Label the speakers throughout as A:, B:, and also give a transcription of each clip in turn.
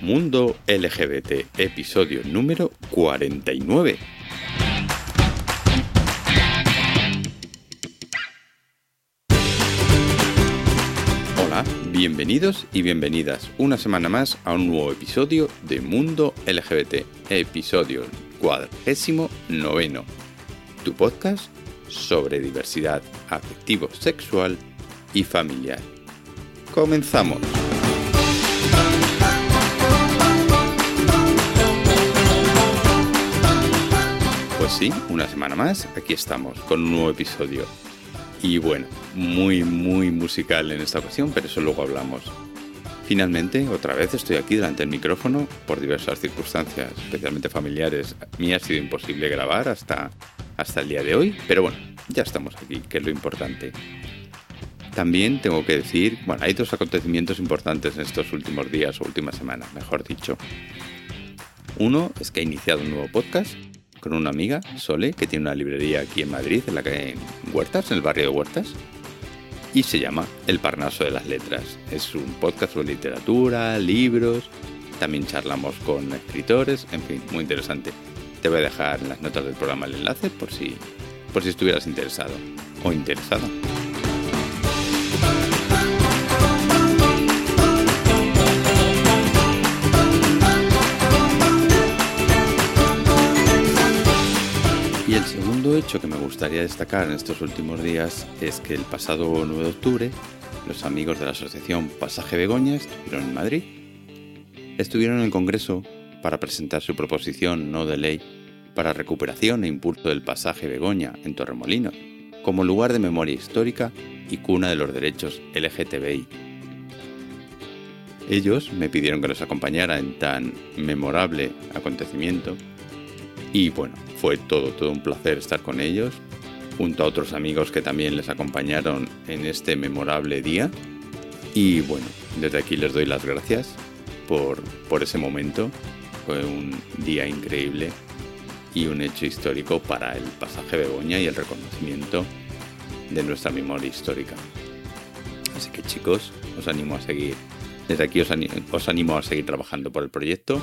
A: Mundo LGBT, episodio número 49. Hola, bienvenidos y bienvenidas una semana más a un nuevo episodio de Mundo LGBT, episodio cuadragésimo noveno, tu podcast sobre diversidad afectivo, sexual y familiar. Comenzamos. Pues sí, una semana más, aquí estamos con un nuevo episodio. Y bueno, muy, muy musical en esta ocasión, pero eso luego hablamos. Finalmente, otra vez estoy aquí delante del micrófono por diversas circunstancias, especialmente familiares. A mí ha sido imposible grabar hasta, hasta el día de hoy, pero bueno, ya estamos aquí, que es lo importante. También tengo que decir, bueno, hay dos acontecimientos importantes en estos últimos días o últimas semanas, mejor dicho. Uno es que he iniciado un nuevo podcast con una amiga, Sole, que tiene una librería aquí en Madrid, en la calle Huertas, en el barrio de Huertas, y se llama El Parnaso de las Letras. Es un podcast sobre literatura, libros, también charlamos con escritores, en fin, muy interesante. Te voy a dejar en las notas del programa el enlace por si, por si estuvieras interesado o interesada. Y el segundo hecho que me gustaría destacar en estos últimos días es que el pasado 9 de octubre los amigos de la asociación Pasaje Begoña estuvieron en Madrid. Estuvieron en el Congreso para presentar su proposición no de ley para recuperación e impulso del pasaje Begoña en Torremolinos, como lugar de memoria histórica y cuna de los derechos LGTBI. Ellos me pidieron que los acompañara en tan memorable acontecimiento y bueno, fue todo, todo un placer estar con ellos, junto a otros amigos que también les acompañaron en este memorable día. Y bueno, desde aquí les doy las gracias por, por ese momento. Fue un día increíble y un hecho histórico para el pasaje Begoña y el reconocimiento de nuestra memoria histórica. Así que chicos, os animo a seguir, desde aquí os animo, os animo a seguir trabajando por el proyecto,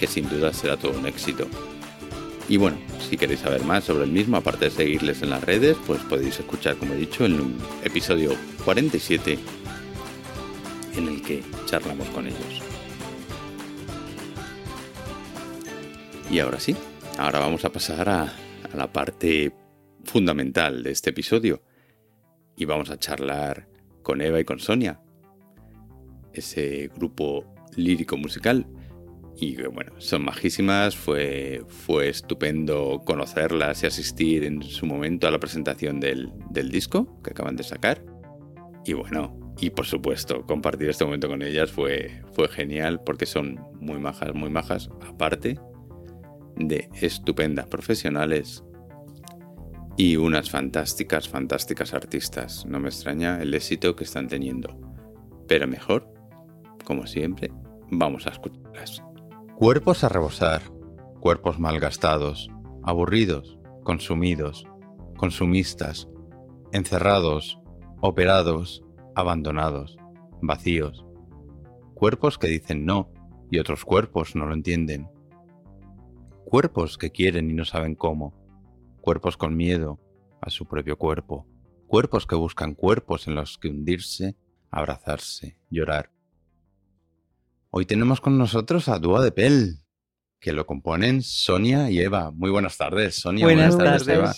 A: que sin duda será todo un éxito. Y bueno, si queréis saber más sobre el mismo, aparte de seguirles en las redes, pues podéis escuchar, como he dicho, un episodio 47 en el que charlamos con ellos. Y ahora sí, ahora vamos a pasar a, la parte fundamental de este episodio. Y vamos a charlar con Eva y con Sonia, ese grupo lírico musical y bueno, son majísimas, fue, fue estupendo conocerlas y asistir en su momento a la presentación del, del, disco que acaban de sacar. Y bueno, y por supuesto, compartir este momento con ellas fue, fue genial porque son muy majas, muy majas, aparte de estupendas profesionales y unas fantásticas, fantásticas artistas. No me extraña el éxito que están teniendo. Pero mejor, como siempre, vamos a escucharlas. Cuerpos a rebosar, cuerpos malgastados, aburridos, consumidos, consumistas, encerrados, operados, abandonados, vacíos. Cuerpos que dicen no y otros cuerpos no lo entienden. Cuerpos que quieren y no saben cómo. Cuerpos con miedo a su propio cuerpo. Cuerpos que buscan cuerpos en los que hundirse, abrazarse, llorar. Hoy tenemos con nosotros a Dúo de Pel, que lo componen Sonia y Eva. Muy buenas tardes, Sonia.
B: Buenas, buenas tardes,
A: Eva.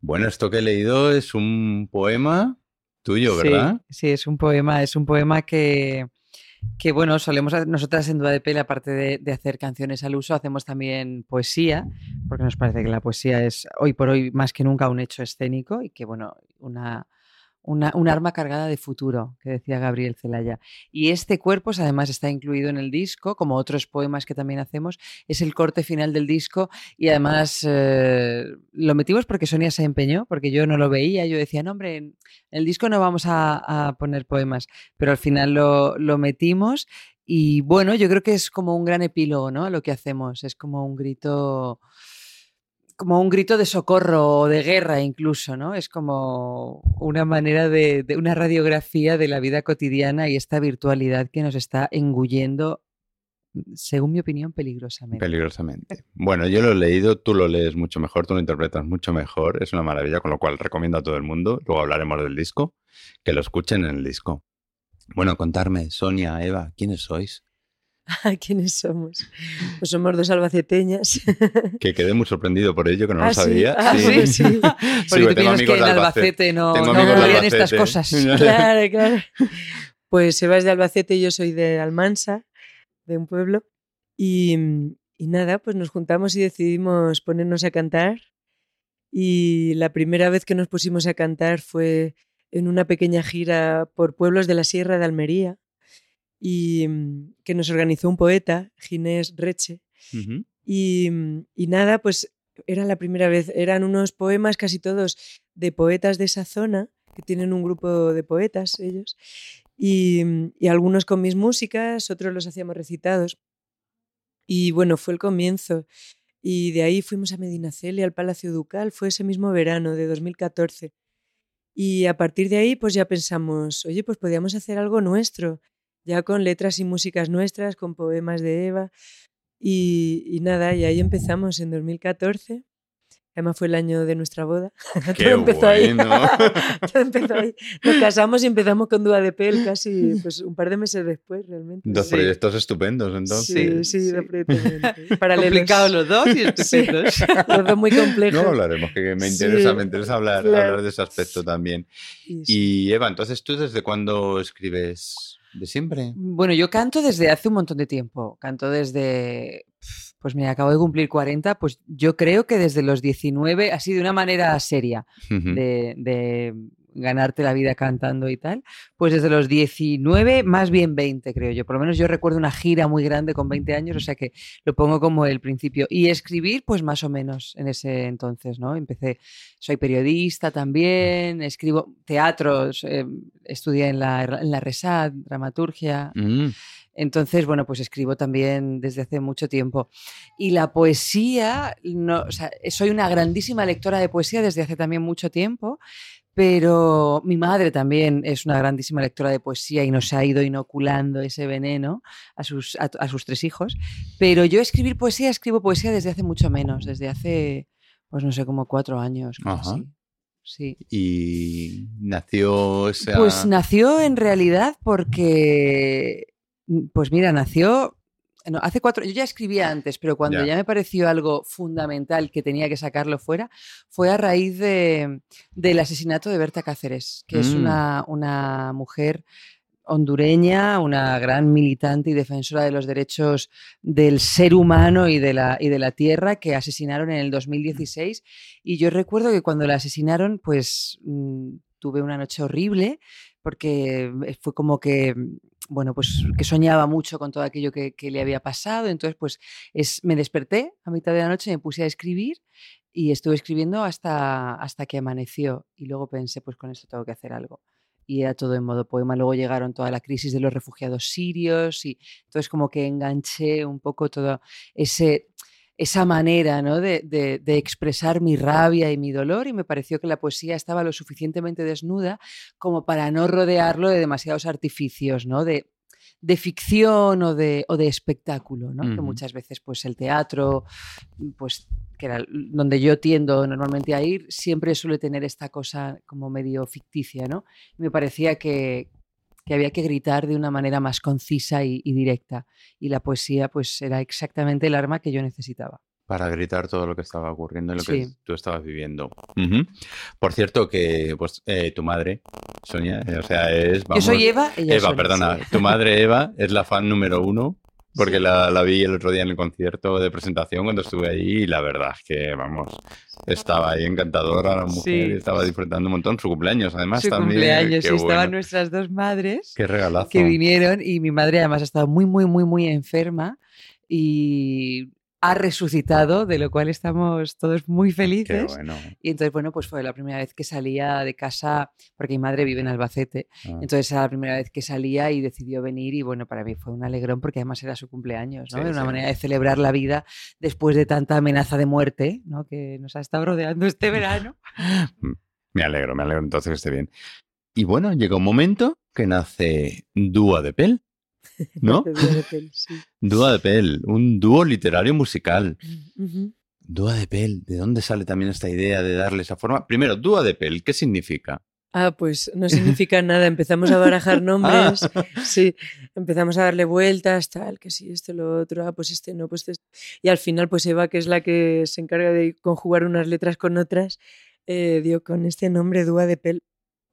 A: Bueno, esto que he leído es un poema tuyo, ¿verdad?
B: Sí, sí, es un poema, es un poema que, que bueno, solemos nosotras en Dúa de Pel, aparte de, de, hacer canciones al uso, hacemos también poesía, porque nos parece que la poesía es hoy por hoy más que nunca un hecho escénico y que, bueno, una, una, un arma cargada de futuro, que decía Gabriel Zelaya. Y este cuerpo, además, está incluido en el disco, como otros poemas que también hacemos. Es el corte final del disco y además eh, lo metimos porque Sonia se empeñó, porque yo no lo veía. Yo decía, no, hombre, en el disco no vamos a, a poner poemas, pero al final lo, lo metimos. Y bueno, yo creo que es como un gran epílogo, ¿no? A lo que hacemos. Es como un grito como un grito de socorro o de guerra incluso, ¿no? Es como una manera de, una radiografía de la vida cotidiana y esta virtualidad que nos está engullendo, según mi opinión, peligrosamente.
A: Peligrosamente. Bueno, yo lo he leído, tú lo lees mucho mejor, tú lo interpretas mucho mejor, es una maravilla, con lo cual recomiendo a todo el mundo, luego hablaremos del disco, que lo escuchen en el disco. Bueno, contarme, Sonia, Eva, ¿quiénes sois?
C: ¿Quiénes somos? Pues somos dos albaceteñas.
A: Que quedé muy sorprendido por ello, que no lo
C: ¿Ah,
A: sabía.
C: Sí? Ah, sí, sí.
B: Porque tú piensas que en Albacete no, no ocurrían estas cosas.
C: Claro, claro. Pues Eva es de Albacete y yo soy de Almansa, de un pueblo. Y, y nada, pues nos juntamos y decidimos ponernos a cantar. Y la primera vez que nos pusimos a cantar fue en una pequeña gira por pueblos de la Sierra de Almería y mm, que nos organizó un poeta, Ginés Reche. Y, mm, y nada, pues era la primera vez, eran unos poemas casi todos de poetas de esa zona, que tienen un grupo de poetas ellos, y, mm, y algunos con mis músicas, otros los hacíamos recitados. Y bueno, fue el comienzo. Y de ahí fuimos a Medinaceli, al Palacio Ducal, fue ese mismo verano de 2014. Y a partir de ahí, pues ya pensamos, oye, pues podíamos hacer algo nuestro, ya con letras y músicas nuestras, con poemas de Eva. Y, y nada, y ahí empezamos en 2014. Además fue el año de nuestra boda.
A: Qué
C: Todo empezó ahí.
A: bueno.
C: Todo empezó ahí. Nos casamos y empezamos con Dúa de Pel casi pues, un par de meses después, realmente.
A: Dos
B: Sí.
A: proyectos estupendos, entonces.
C: Sí, sí,
B: sí.
C: dos proyectos.
B: Complicados los dos y estupendos.
C: Los dos muy complejos.
A: Luego hablaremos, que me interesa,
C: Sí,
A: me interesa hablar,
C: claro.
A: hablar de ese aspecto también.
C: Y sí.
A: Y Eva, entonces tú desde cuándo escribes? ¿De siempre?
B: Bueno, yo canto desde hace un montón de tiempo. Canto desde. Pues mira, acabo de cumplir 40, pues yo creo que desde los 19, así de una manera seria, de, de ganarte la vida cantando y tal, pues desde los 19, más bien 20, creo yo. Por lo menos yo recuerdo una gira muy grande con 20 años, o sea que lo pongo como el principio. Y escribir, pues más o menos en ese entonces, ¿no? Empecé, soy periodista también, escribo teatros, eh, estudié en la, en la RESAD, dramaturgia.
A: Mm.
B: Entonces, bueno, pues escribo también desde hace mucho tiempo. Y la poesía, no, o sea, soy una grandísima lectora de poesía desde hace también mucho tiempo, pero mi madre también es una grandísima lectora de poesía y nos ha ido inoculando ese veneno a sus, a, a sus tres hijos. Pero yo escribir poesía, escribo poesía desde hace mucho menos, desde hace, pues no sé, como cuatro años. sí. Sí.
A: Y nació esa...
B: Pues nació en realidad porque, pues mira, nació no, hace cuatro, yo ya escribía antes, pero cuando
A: Ya.
B: ya. me pareció algo fundamental que tenía que sacarlo fuera, fue a raíz de, del asesinato de Berta Cáceres, que es
A: Mm.
B: una, una mujer hondureña, una gran militante y defensora de los derechos del ser humano y de la, y de la tierra que asesinaron en el 2016. Y yo recuerdo que cuando la asesinaron, pues mm, tuve una noche horrible porque fue como que, bueno, pues que soñaba mucho con todo aquello que, le había pasado. Entonces, pues es, me desperté a mitad de la noche, me puse a escribir y estuve escribiendo hasta, hasta que amaneció. Y luego pensé, pues con esto tengo que hacer algo y era todo en modo poema. Luego llegaron toda la crisis de los refugiados sirios y entonces como que enganché un poco todo ese esa manera ¿no? de, de, de, expresar mi rabia y mi dolor y me pareció que la poesía estaba lo suficientemente desnuda como para no rodearlo de demasiados artificios, ¿no? de, de ficción o de, o de espectáculo, ¿no? uh -huh. que muchas veces pues el teatro, pues que era donde yo tiendo normalmente a ir, siempre suele tener esta cosa como medio ficticia, ¿no? Me parecía que, que había que gritar de una manera más concisa y, y, directa. Y la poesía, pues, era exactamente el arma que yo necesitaba.
A: Para gritar todo lo que estaba ocurriendo y lo sí. que tú estabas viviendo. Uh -huh. Por cierto, que pues, eh, tu madre, Sonia, eh, o sea, es.
B: Vamos, yo soy Eva, ella
A: Eva,
B: Sonia,
A: perdona.
B: Sí.
A: Tu madre, Eva, es la fan número uno porque sí. la, la, vi el otro día en el concierto de presentación cuando estuve ahí y la verdad es que, vamos, estaba ahí encantadora la mujer
B: sí.
A: y estaba disfrutando un montón. Su cumpleaños, además,
B: Su
A: también.
B: cumpleaños,
A: Qué
B: sí,
A: bueno.
B: estaban nuestras dos madres.
A: Qué regalazo.
B: Que vinieron y mi madre además ha estado muy, muy, muy, muy enferma y ha resucitado, de lo cual estamos todos muy
A: Qué
B: felices.
A: bueno.
B: Y entonces, bueno, pues fue la primera vez que salía de casa, porque mi madre vive en Albacete.
A: Ah.
B: Entonces era la primera vez que salía y decidió venir y bueno, para mí fue un alegrón porque además era su cumpleaños, ¿no?
A: Sí,
B: Era una
A: sí.
B: manera de celebrar la vida después de tanta amenaza de muerte, ¿no? Que nos ha estado rodeando este verano.
A: Me alegro, me alegro entonces que esté bien. Y bueno, llega un momento que nace Dúa de Pel, ¿no?
C: De Día de Pel, sí.
A: Dúa de Pel, un dúo literario musical.
C: Ujú.
A: Dúa de Pel, ¿de dónde sale también esta idea de darle esa forma? Primero, Dúa de Pel, ¿qué significa?
C: Ah, pues no significa nada. Empezamos a barajar nombres.
A: Ah.
C: Sí, empezamos a darle vueltas, tal, que sí, esto, lo otro, ah, pues este no, pues este. Y al final, pues Eva, que es la que se encarga de conjugar unas letras con otras, eh, dio con este nombre Dúa de Pel.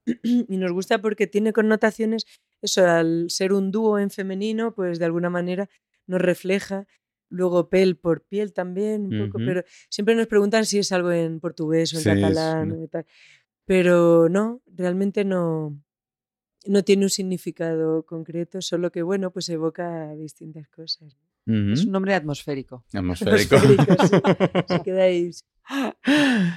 C: y nos gusta porque tiene connotaciones, eso, al ser un dúo en femenino, pues de alguna manera nos refleja. Luego pel por piel también, un poco,
A: Ujú.
C: pero siempre nos preguntan si es algo en portugués o en
A: Sí, es-
C: catalán o tal. Pero no, realmente no, no tiene un significado concreto, solo que, bueno, pues evoca distintas cosas.
B: Es un nombre atmosférico.
A: Atmosférico.
C: Atmosférico, sí. Se queda ahí.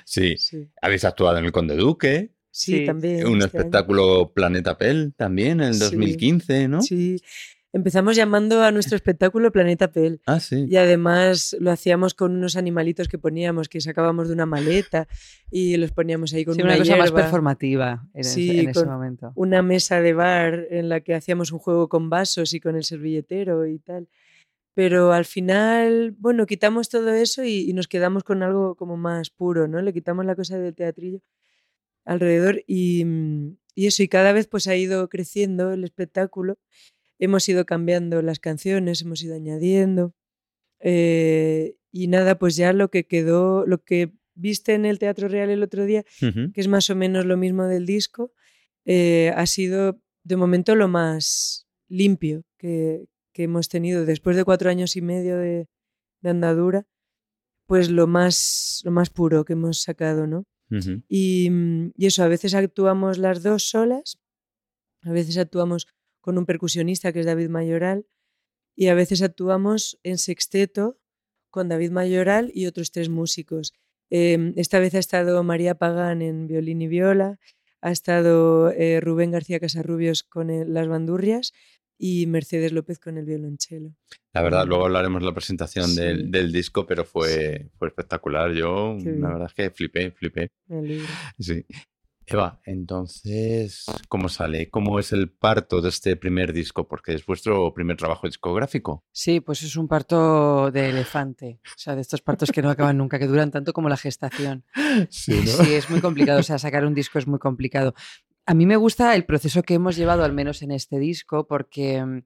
A: Sí,
C: Sí,
A: habéis actuado en el Conde Duque,
C: sí,
B: Sí,
C: también.
A: un
C: este año.
A: espectáculo Planeta Pel también en el
C: Sí.
A: 2015, ¿no?
C: Sí. Empezamos llamando a nuestro espectáculo Planeta Pel.
A: Ah, sí.
C: Y además lo hacíamos con unos animalitos que poníamos, que sacábamos de una maleta y los poníamos ahí con
B: Sí,
C: una,
B: una cosa más performativa en, ese-
C: Sí,
B: en ese momento.
C: una mesa de bar en la que hacíamos un juego con vasos y con el servilletero y tal. Pero al final, bueno, quitamos todo eso y, y nos quedamos con algo como más puro, ¿no? Le quitamos la cosa del teatrillo alrededor y, mm, y eso, y cada vez pues ha ido creciendo el espectáculo. Hemos ido cambiando las canciones, hemos ido añadiendo. eh, y nada, pues ya lo que quedó, lo que viste en el Teatro Real el otro día, que es más o menos lo mismo del disco, eh, ha sido de momento lo más limpio que, que hemos tenido después de cuatro años y medio de, de andadura, pues lo más, lo más puro que hemos sacado, ¿no? Mm, y eso, a veces actuamos las dos solas, a veces actuamos con un percusionista que es David Mayoral y a veces actuamos en sexteto con David Mayoral y otros tres músicos. Eh, esta vez ha estado María Pagán en violín y viola, ha estado eh, Rubén García Casarrubios con el- las bandurrias y Mercedes López con el violonchelo.
A: La verdad, luego hablaremos de la presentación
C: Sí.
A: del, del disco, pero fue, fue espectacular. Yo,
C: Qué
A: la
C: bien.
A: verdad es que flipé, flipé. Sí. Eva, entonces, ¿cómo sale? ¿Cómo es el parto de este primer disco? Porque es vuestro primer trabajo discográfico.
B: Sí, pues es un parto de elefante. O sea, de estos partos que no acaban nunca, que duran tanto como la gestación.
A: Sí,
B: Sí, es muy complicado. O sea, sacar un disco es muy complicado. A mí me gusta el proceso que hemos llevado, al menos en este disco, porque mm,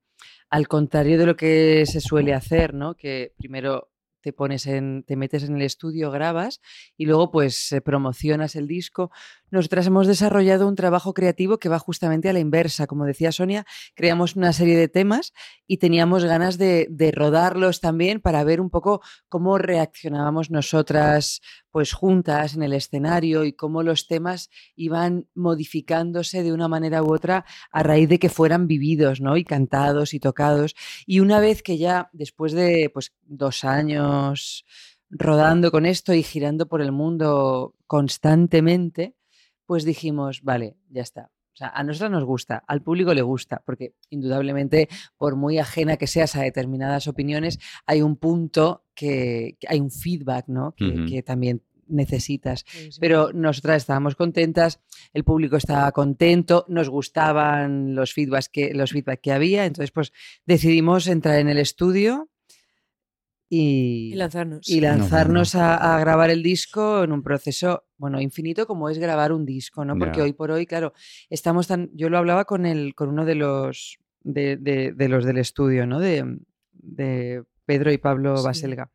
B: al contrario de lo que se suele hacer, ¿no? Que primero te pones en, te metes en el estudio, grabas y luego pues promocionas el disco. Nosotras hemos desarrollado un trabajo creativo que va justamente a la inversa. Como decía Sonia, creamos una serie de temas y teníamos ganas de, de rodarlos también para ver un poco cómo reaccionábamos nosotras pues juntas en el escenario y cómo los temas iban modificándose de una manera u otra a raíz de que fueran vividos, ¿no? Y cantados y tocados. Y una vez que ya, después de pues dos años rodando con esto y girando por el mundo constantemente, pues dijimos, vale, ya está. O sea, a nosotros nos gusta, al público le gusta, porque indudablemente, por muy ajena que seas a determinadas opiniones, hay un punto que, que hay un feedback, ¿no? Que, también necesitas. Pero nosotras estábamos contentas, el público estaba contento, nos gustaban los feedbacks que, los feedback que había, entonces pues decidimos entrar en el estudio y,
C: y lanzarnos.
B: y lanzarnos a, a grabar el disco en un proceso, bueno, infinito como es grabar un disco, ¿no? Porque hoy por hoy, claro, estamos tan... Yo lo hablaba con, el, con uno de los, de, de- de los del estudio, ¿no? De, de Pedro y Pablo
C: Sí.
B: Baselga.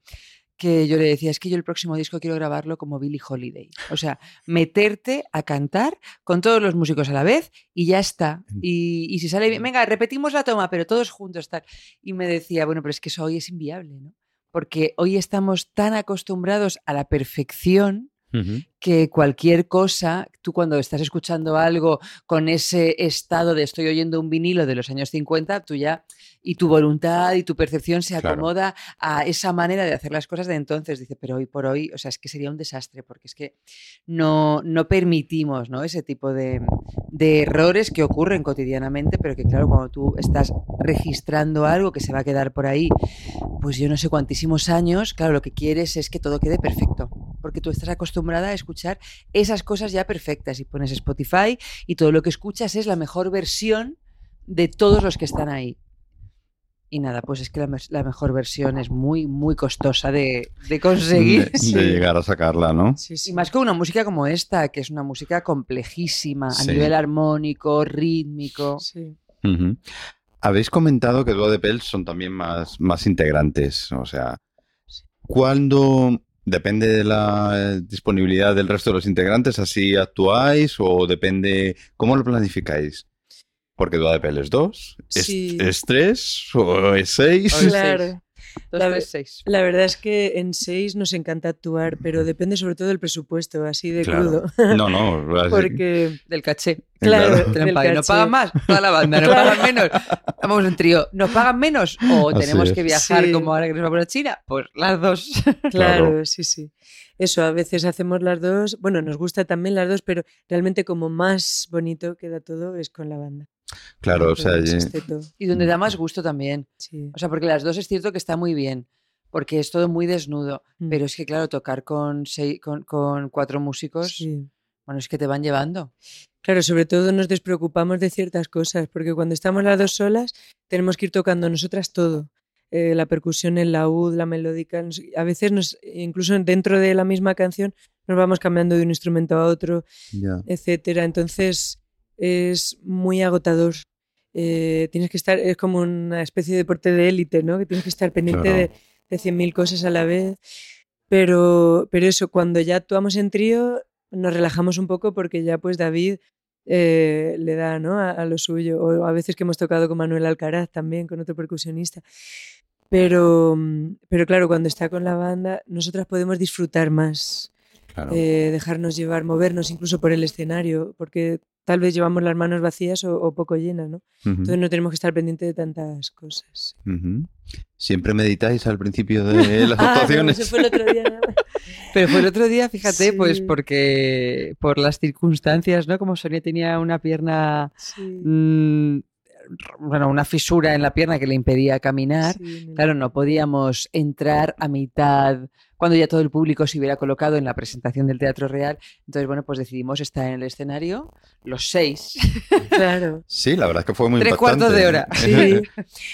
B: Que yo le decía, es que yo el próximo disco quiero grabarlo como Billie Holiday. O sea, meterte a cantar con todos los músicos a la vez y ya está. Y, y si sale bien, venga, repetimos la toma, pero todos juntos tal. Y me decía, bueno, pero es que eso hoy es inviable, ¿no? Porque hoy estamos tan acostumbrados a la perfección que cualquier cosa, tú cuando estás escuchando algo con ese estado de estoy oyendo un vinilo de los años 50, tú ya y tu voluntad y tu percepción se acomoda a esa manera de hacer las cosas de entonces. Dice, pero hoy por hoy, o sea, es que sería un desastre porque es que no, no permitimos ¿no? ese tipo de, de errores que ocurren cotidianamente, pero que claro, cuando tú estás registrando algo que se va a quedar por ahí, pues yo no sé cuantísimos años, claro, lo que quieres es que todo quede perfecto, porque tú estás acostumbrada a escuchar esas cosas ya perfectas y pones Spotify y todo lo que escuchas es la mejor versión de todos los que están ahí. Y nada, pues es que la, mejor versión es muy, muy costosa de, conseguir.
A: De, llegar a sacarla, ¿no?
B: Sí, Y más con una música como esta, que es una música complejísima a nivel armónico, rítmico. Sí.
A: Habéis comentado que Dua de Pels son también más, más integrantes. O sea, ¿cuándo depende de la disponibilidad del resto de los integrantes? ¿Así actuáis o depende. ¿Cómo lo planificáis? Porque Duda de Pel es 2, es 3 o es 6.
C: Claro. La, verdad es que en 6 nos encanta actuar, pero depende sobre todo del presupuesto, así de crudo.
A: No, no,
C: porque
B: del caché.
C: Claro,
B: ¿Nos pagan más? Toda la banda, ¿nos pagan menos? Vamos un trío, ¿nos pagan menos? ¿O tenemos que viajar como ahora que nos vamos a China? Pues las dos.
C: Claro, sí, sí. Eso, a veces hacemos las dos. Bueno, nos gusta también las dos, pero realmente como más bonito queda todo es con la banda.
A: Claro, o sea,
B: y donde da más gusto también. O sea, porque las dos es cierto que está muy bien, porque es todo muy desnudo, mm. pero es que claro, tocar con, seis, con, con, cuatro músicos, bueno, es que te van llevando.
C: Claro, sobre todo nos despreocupamos de ciertas cosas, porque cuando estamos las dos solas tenemos que ir tocando nosotras todo. Eh, la percusión, el laúd, la melódica. a veces, nos, incluso dentro de la misma canción, nos vamos cambiando de un instrumento a otro, etcétera. Entonces, es muy agotador. Eh, tienes que estar, es como una especie de deporte de élite, ¿no? Que tienes que estar pendiente de, de 100.000 cosas a la vez. Pero, pero eso, cuando ya actuamos en trío, nos relajamos un poco porque ya pues David eh, le da ¿no? a, lo suyo. O a veces que hemos tocado con Manuel Alcaraz también, con otro percusionista. Pero, pero claro, cuando está con la banda, nosotras podemos disfrutar más. Eh, dejarnos llevar, movernos incluso por el escenario, porque tal vez llevamos las manos vacías o, poco llenas, ¿no? Entonces no tenemos que estar pendientes de tantas cosas.
A: ¿Siempre meditáis al principio de las ah, actuaciones?
C: No, fue el otro día.
B: Pero fue el otro día, fíjate, pues porque por las circunstancias, ¿no? Como Sonia tenía una pierna mm, bueno, una fisura en la pierna que le impedía caminar. claro, no podíamos entrar a mitad cuando ya todo el público se hubiera colocado en la presentación del Teatro Real. Entonces, bueno, pues decidimos estar en el escenario los seis.
C: Claro.
A: Sí, la verdad es que fue muy
B: Tres
A: impactante.
B: cuartos de hora.
C: Sí.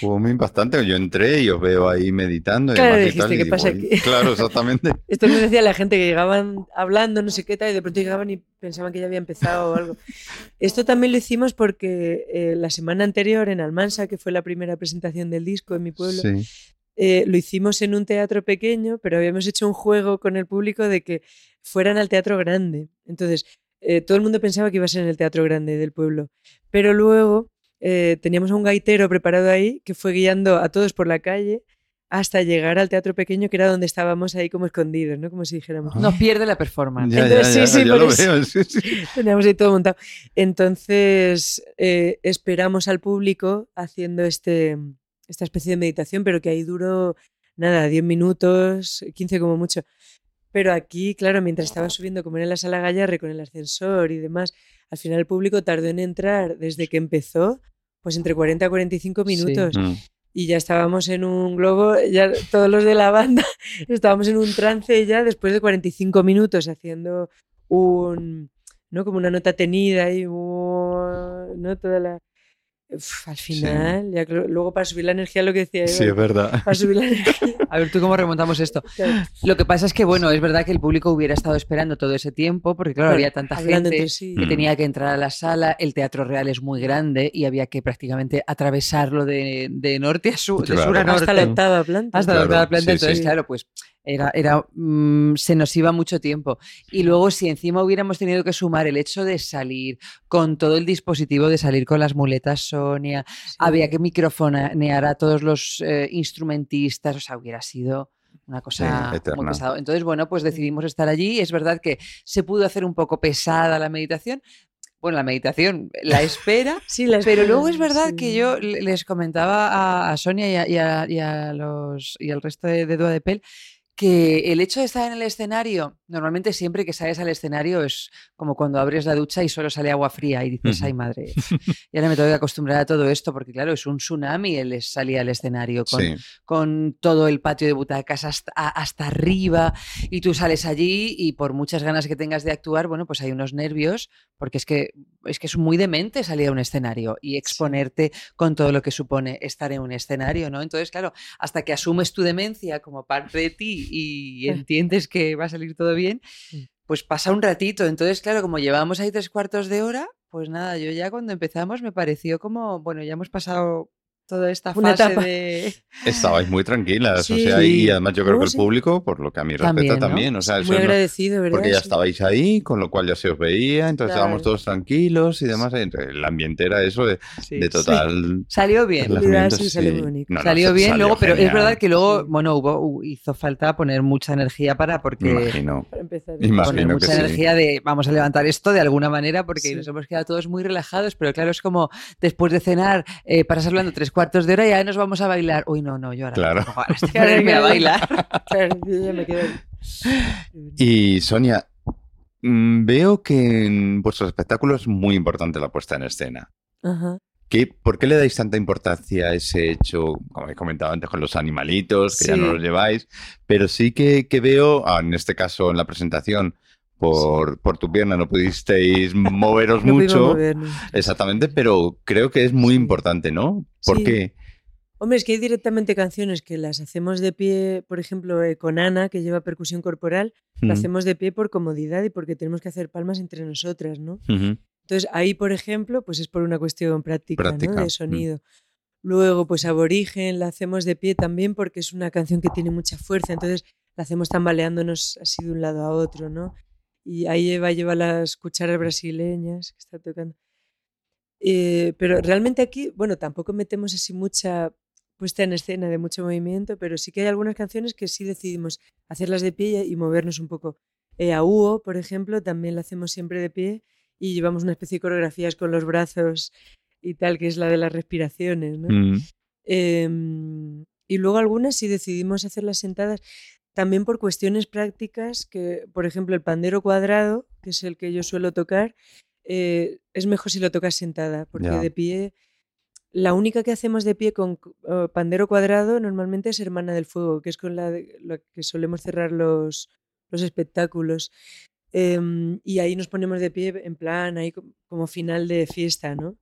A: fue muy impactante. Yo entré y os veo ahí meditando.
C: claro, dijiste, ¿qué pasa aquí?
A: Claro, exactamente.
C: Esto me decía la gente que llegaban hablando, no sé qué tal, y de pronto llegaban y pensaban que ya había empezado o algo. Esto también lo hicimos porque eh, la semana anterior en Almansa, que fue la primera presentación del disco en mi pueblo, eh, lo hicimos en un teatro pequeño, pero habíamos hecho un juego con el público de que fueran al teatro grande. Entonces, eh, todo el mundo pensaba que iba a ser en el teatro grande del pueblo. Pero luego eh, teníamos un gaitero preparado ahí que fue guiando a todos por la calle hasta llegar al teatro pequeño, que era donde estábamos ahí como escondidos, ¿no? Como si dijéramos.
B: Nos pierde la performance.
C: Entonces, sí, sí, lo veo, Teníamos ahí todo montado. Entonces, esperamos al público haciendo este, esta especie de meditación, pero que ahí duró nada, 10 minutos, 15 como mucho. Pero aquí, claro, mientras estaba subiendo, como era en la sala Gallarre, con el ascensor y demás, al final el público tardó en entrar desde que empezó, pues entre 40 a 45 minutos. Mm. Y ya estábamos en un globo, ya todos los de la banda estábamos en un trance ya después de 45 minutos haciendo un, ¿no? Como una nota tenida y ¿no? Toda la al final, ya, luego para subir la energía, lo que decía
A: Sí, es verdad.
C: Para subir la energía.
B: A ver, ¿tú cómo remontamos esto? Lo que pasa es que, bueno, es verdad que el público hubiera estado esperando todo ese tiempo, porque claro, había tanta gente que tenía que entrar a la sala, el Teatro Real es muy grande y había que prácticamente atravesarlo de, norte a sur, de sur a norte.
C: Hasta la octava planta.
B: Hasta la octava planta, entonces, claro, pues era, era mm, se nos iba mucho tiempo. Y luego, si encima hubiéramos tenido que sumar el hecho de salir con todo el dispositivo de salir con las muletas Sonia, había que microfonear a todos los eh, instrumentistas, o sea, hubiera sido una cosa muy pesada. Entonces, bueno, pues decidimos estar allí. Es verdad que se pudo hacer un poco pesada la meditación. Bueno, la meditación, la espera,
C: Sí, la
B: pero luego es verdad
C: sí.
B: que yo le- les comentaba a, a Sonia y, a- y a- y a los, y al resto de, de Dua de Pel que el hecho de estar en el escenario, normalmente siempre que sales al escenario es como cuando abres la ducha y solo sale agua fría y dices, ay madre, y ahora me tengo que acostumbrar a todo esto porque claro, es un tsunami el salir al escenario con,
A: Sí,
B: con todo el patio de butacas hasta, hasta arriba y tú sales allí y por muchas ganas que tengas de actuar, bueno, pues hay unos nervios porque es que es que es muy demente salir a un escenario y exponerte con todo lo que supone estar en un escenario, ¿no? Entonces, claro, hasta que asumes tu demencia como parte de ti y entiendes que va a salir todo bien,
C: Sí.
B: pues pasa un ratito. Entonces, claro, como llevábamos ahí tres cuartos de hora, pues nada, yo ya cuando empezamos me pareció como, bueno, ya hemos pasado toda esta
C: Una
B: fase
C: etapa.
B: de...
A: estabais muy tranquilas, o sea, y además yo creo que el
C: sí.
A: público, por lo que a mí respecta
B: También, ¿no?
A: también, o sea, eso
C: Muy
A: no-
C: agradecido, ¿verdad?
A: porque ya
C: Sí.
A: estabais ahí, con lo cual ya se os veía, entonces
C: Claro.
A: estábamos todos tranquilos y demás, el ambiente era eso de,
B: Sí.
A: de total...
B: Salió bien.
C: sí, salió muy bonito.
A: No, no,
B: salió
A: sa-
B: bien,
A: salió
B: luego, pero es verdad que luego,
C: Sí.
B: bueno, hubo, hu- hizo falta poner mucha energía para, porque
A: imagino.
C: Para empezar.
A: Imagino
B: poner
A: que
B: mucha
A: sí.
B: energía de vamos a levantar esto de alguna manera, porque
C: Sí.
B: nos hemos quedado todos muy relajados, pero claro, es como después de cenar, eh, pasas hablando tres cuartos de hora y ya nos vamos a bailar. Uy, no, no, yo ahora
A: Claro.
B: no
C: Claro,
B: ponerme a
C: claro.
B: bailar.
A: Y Sonia, mm, veo que en vuestros espectáculos es muy importante la puesta en escena.
C: Ajá.
A: ¿Qué, ¿Por qué le dais tanta importancia a ese hecho, como he comentado antes, con los animalitos, que ya no los lleváis? Pero sí que, que veo, ah, en este caso en la presentación, por, por tu pierna no pudisteis moveros
C: No
A: mucho, exactamente, pero creo que es muy importante, ¿no? ¿Por
C: Sí.
A: qué?
C: Hombre, es que hay directamente canciones que las hacemos de pie, por ejemplo, eh, con Ana, que lleva percusión corporal, la
A: Mm,
C: hacemos de pie por comodidad y porque tenemos que hacer palmas entre nosotras, ¿no? Entonces, ahí, por ejemplo, pues es por una cuestión práctica, ¿no?
A: Práctica, mm.
C: de sonido. Luego, pues Aborigen la hacemos de pie también porque es una canción que tiene mucha fuerza, entonces la hacemos tambaleándonos así de un lado a otro, ¿no? Y ahí Eva lleva las cucharas brasileñas que está tocando. Eh, pero realmente aquí, bueno, tampoco metemos así mucha puesta en escena de mucho movimiento, pero sí que hay algunas canciones que sí decidimos hacerlas de pie y movernos un poco. Eh, a Hugo, por ejemplo, también la hacemos siempre de pie y llevamos una especie de coreografías con los brazos y tal, que es la de las respiraciones, ¿no?
A: Mm,
C: Em, y luego algunas sí decidimos hacerlas sentadas, también por cuestiones prácticas, que por ejemplo el pandero cuadrado, que es el que yo suelo tocar, eh, es mejor si lo tocas sentada, porque de pie, la única que hacemos de pie con pandero cuadrado normalmente es Hermana del Fuego, que es con la, de- la que solemos cerrar los, los espectáculos. Em, y ahí nos ponemos de pie en plan, ahí co- como final de fiesta, ¿no?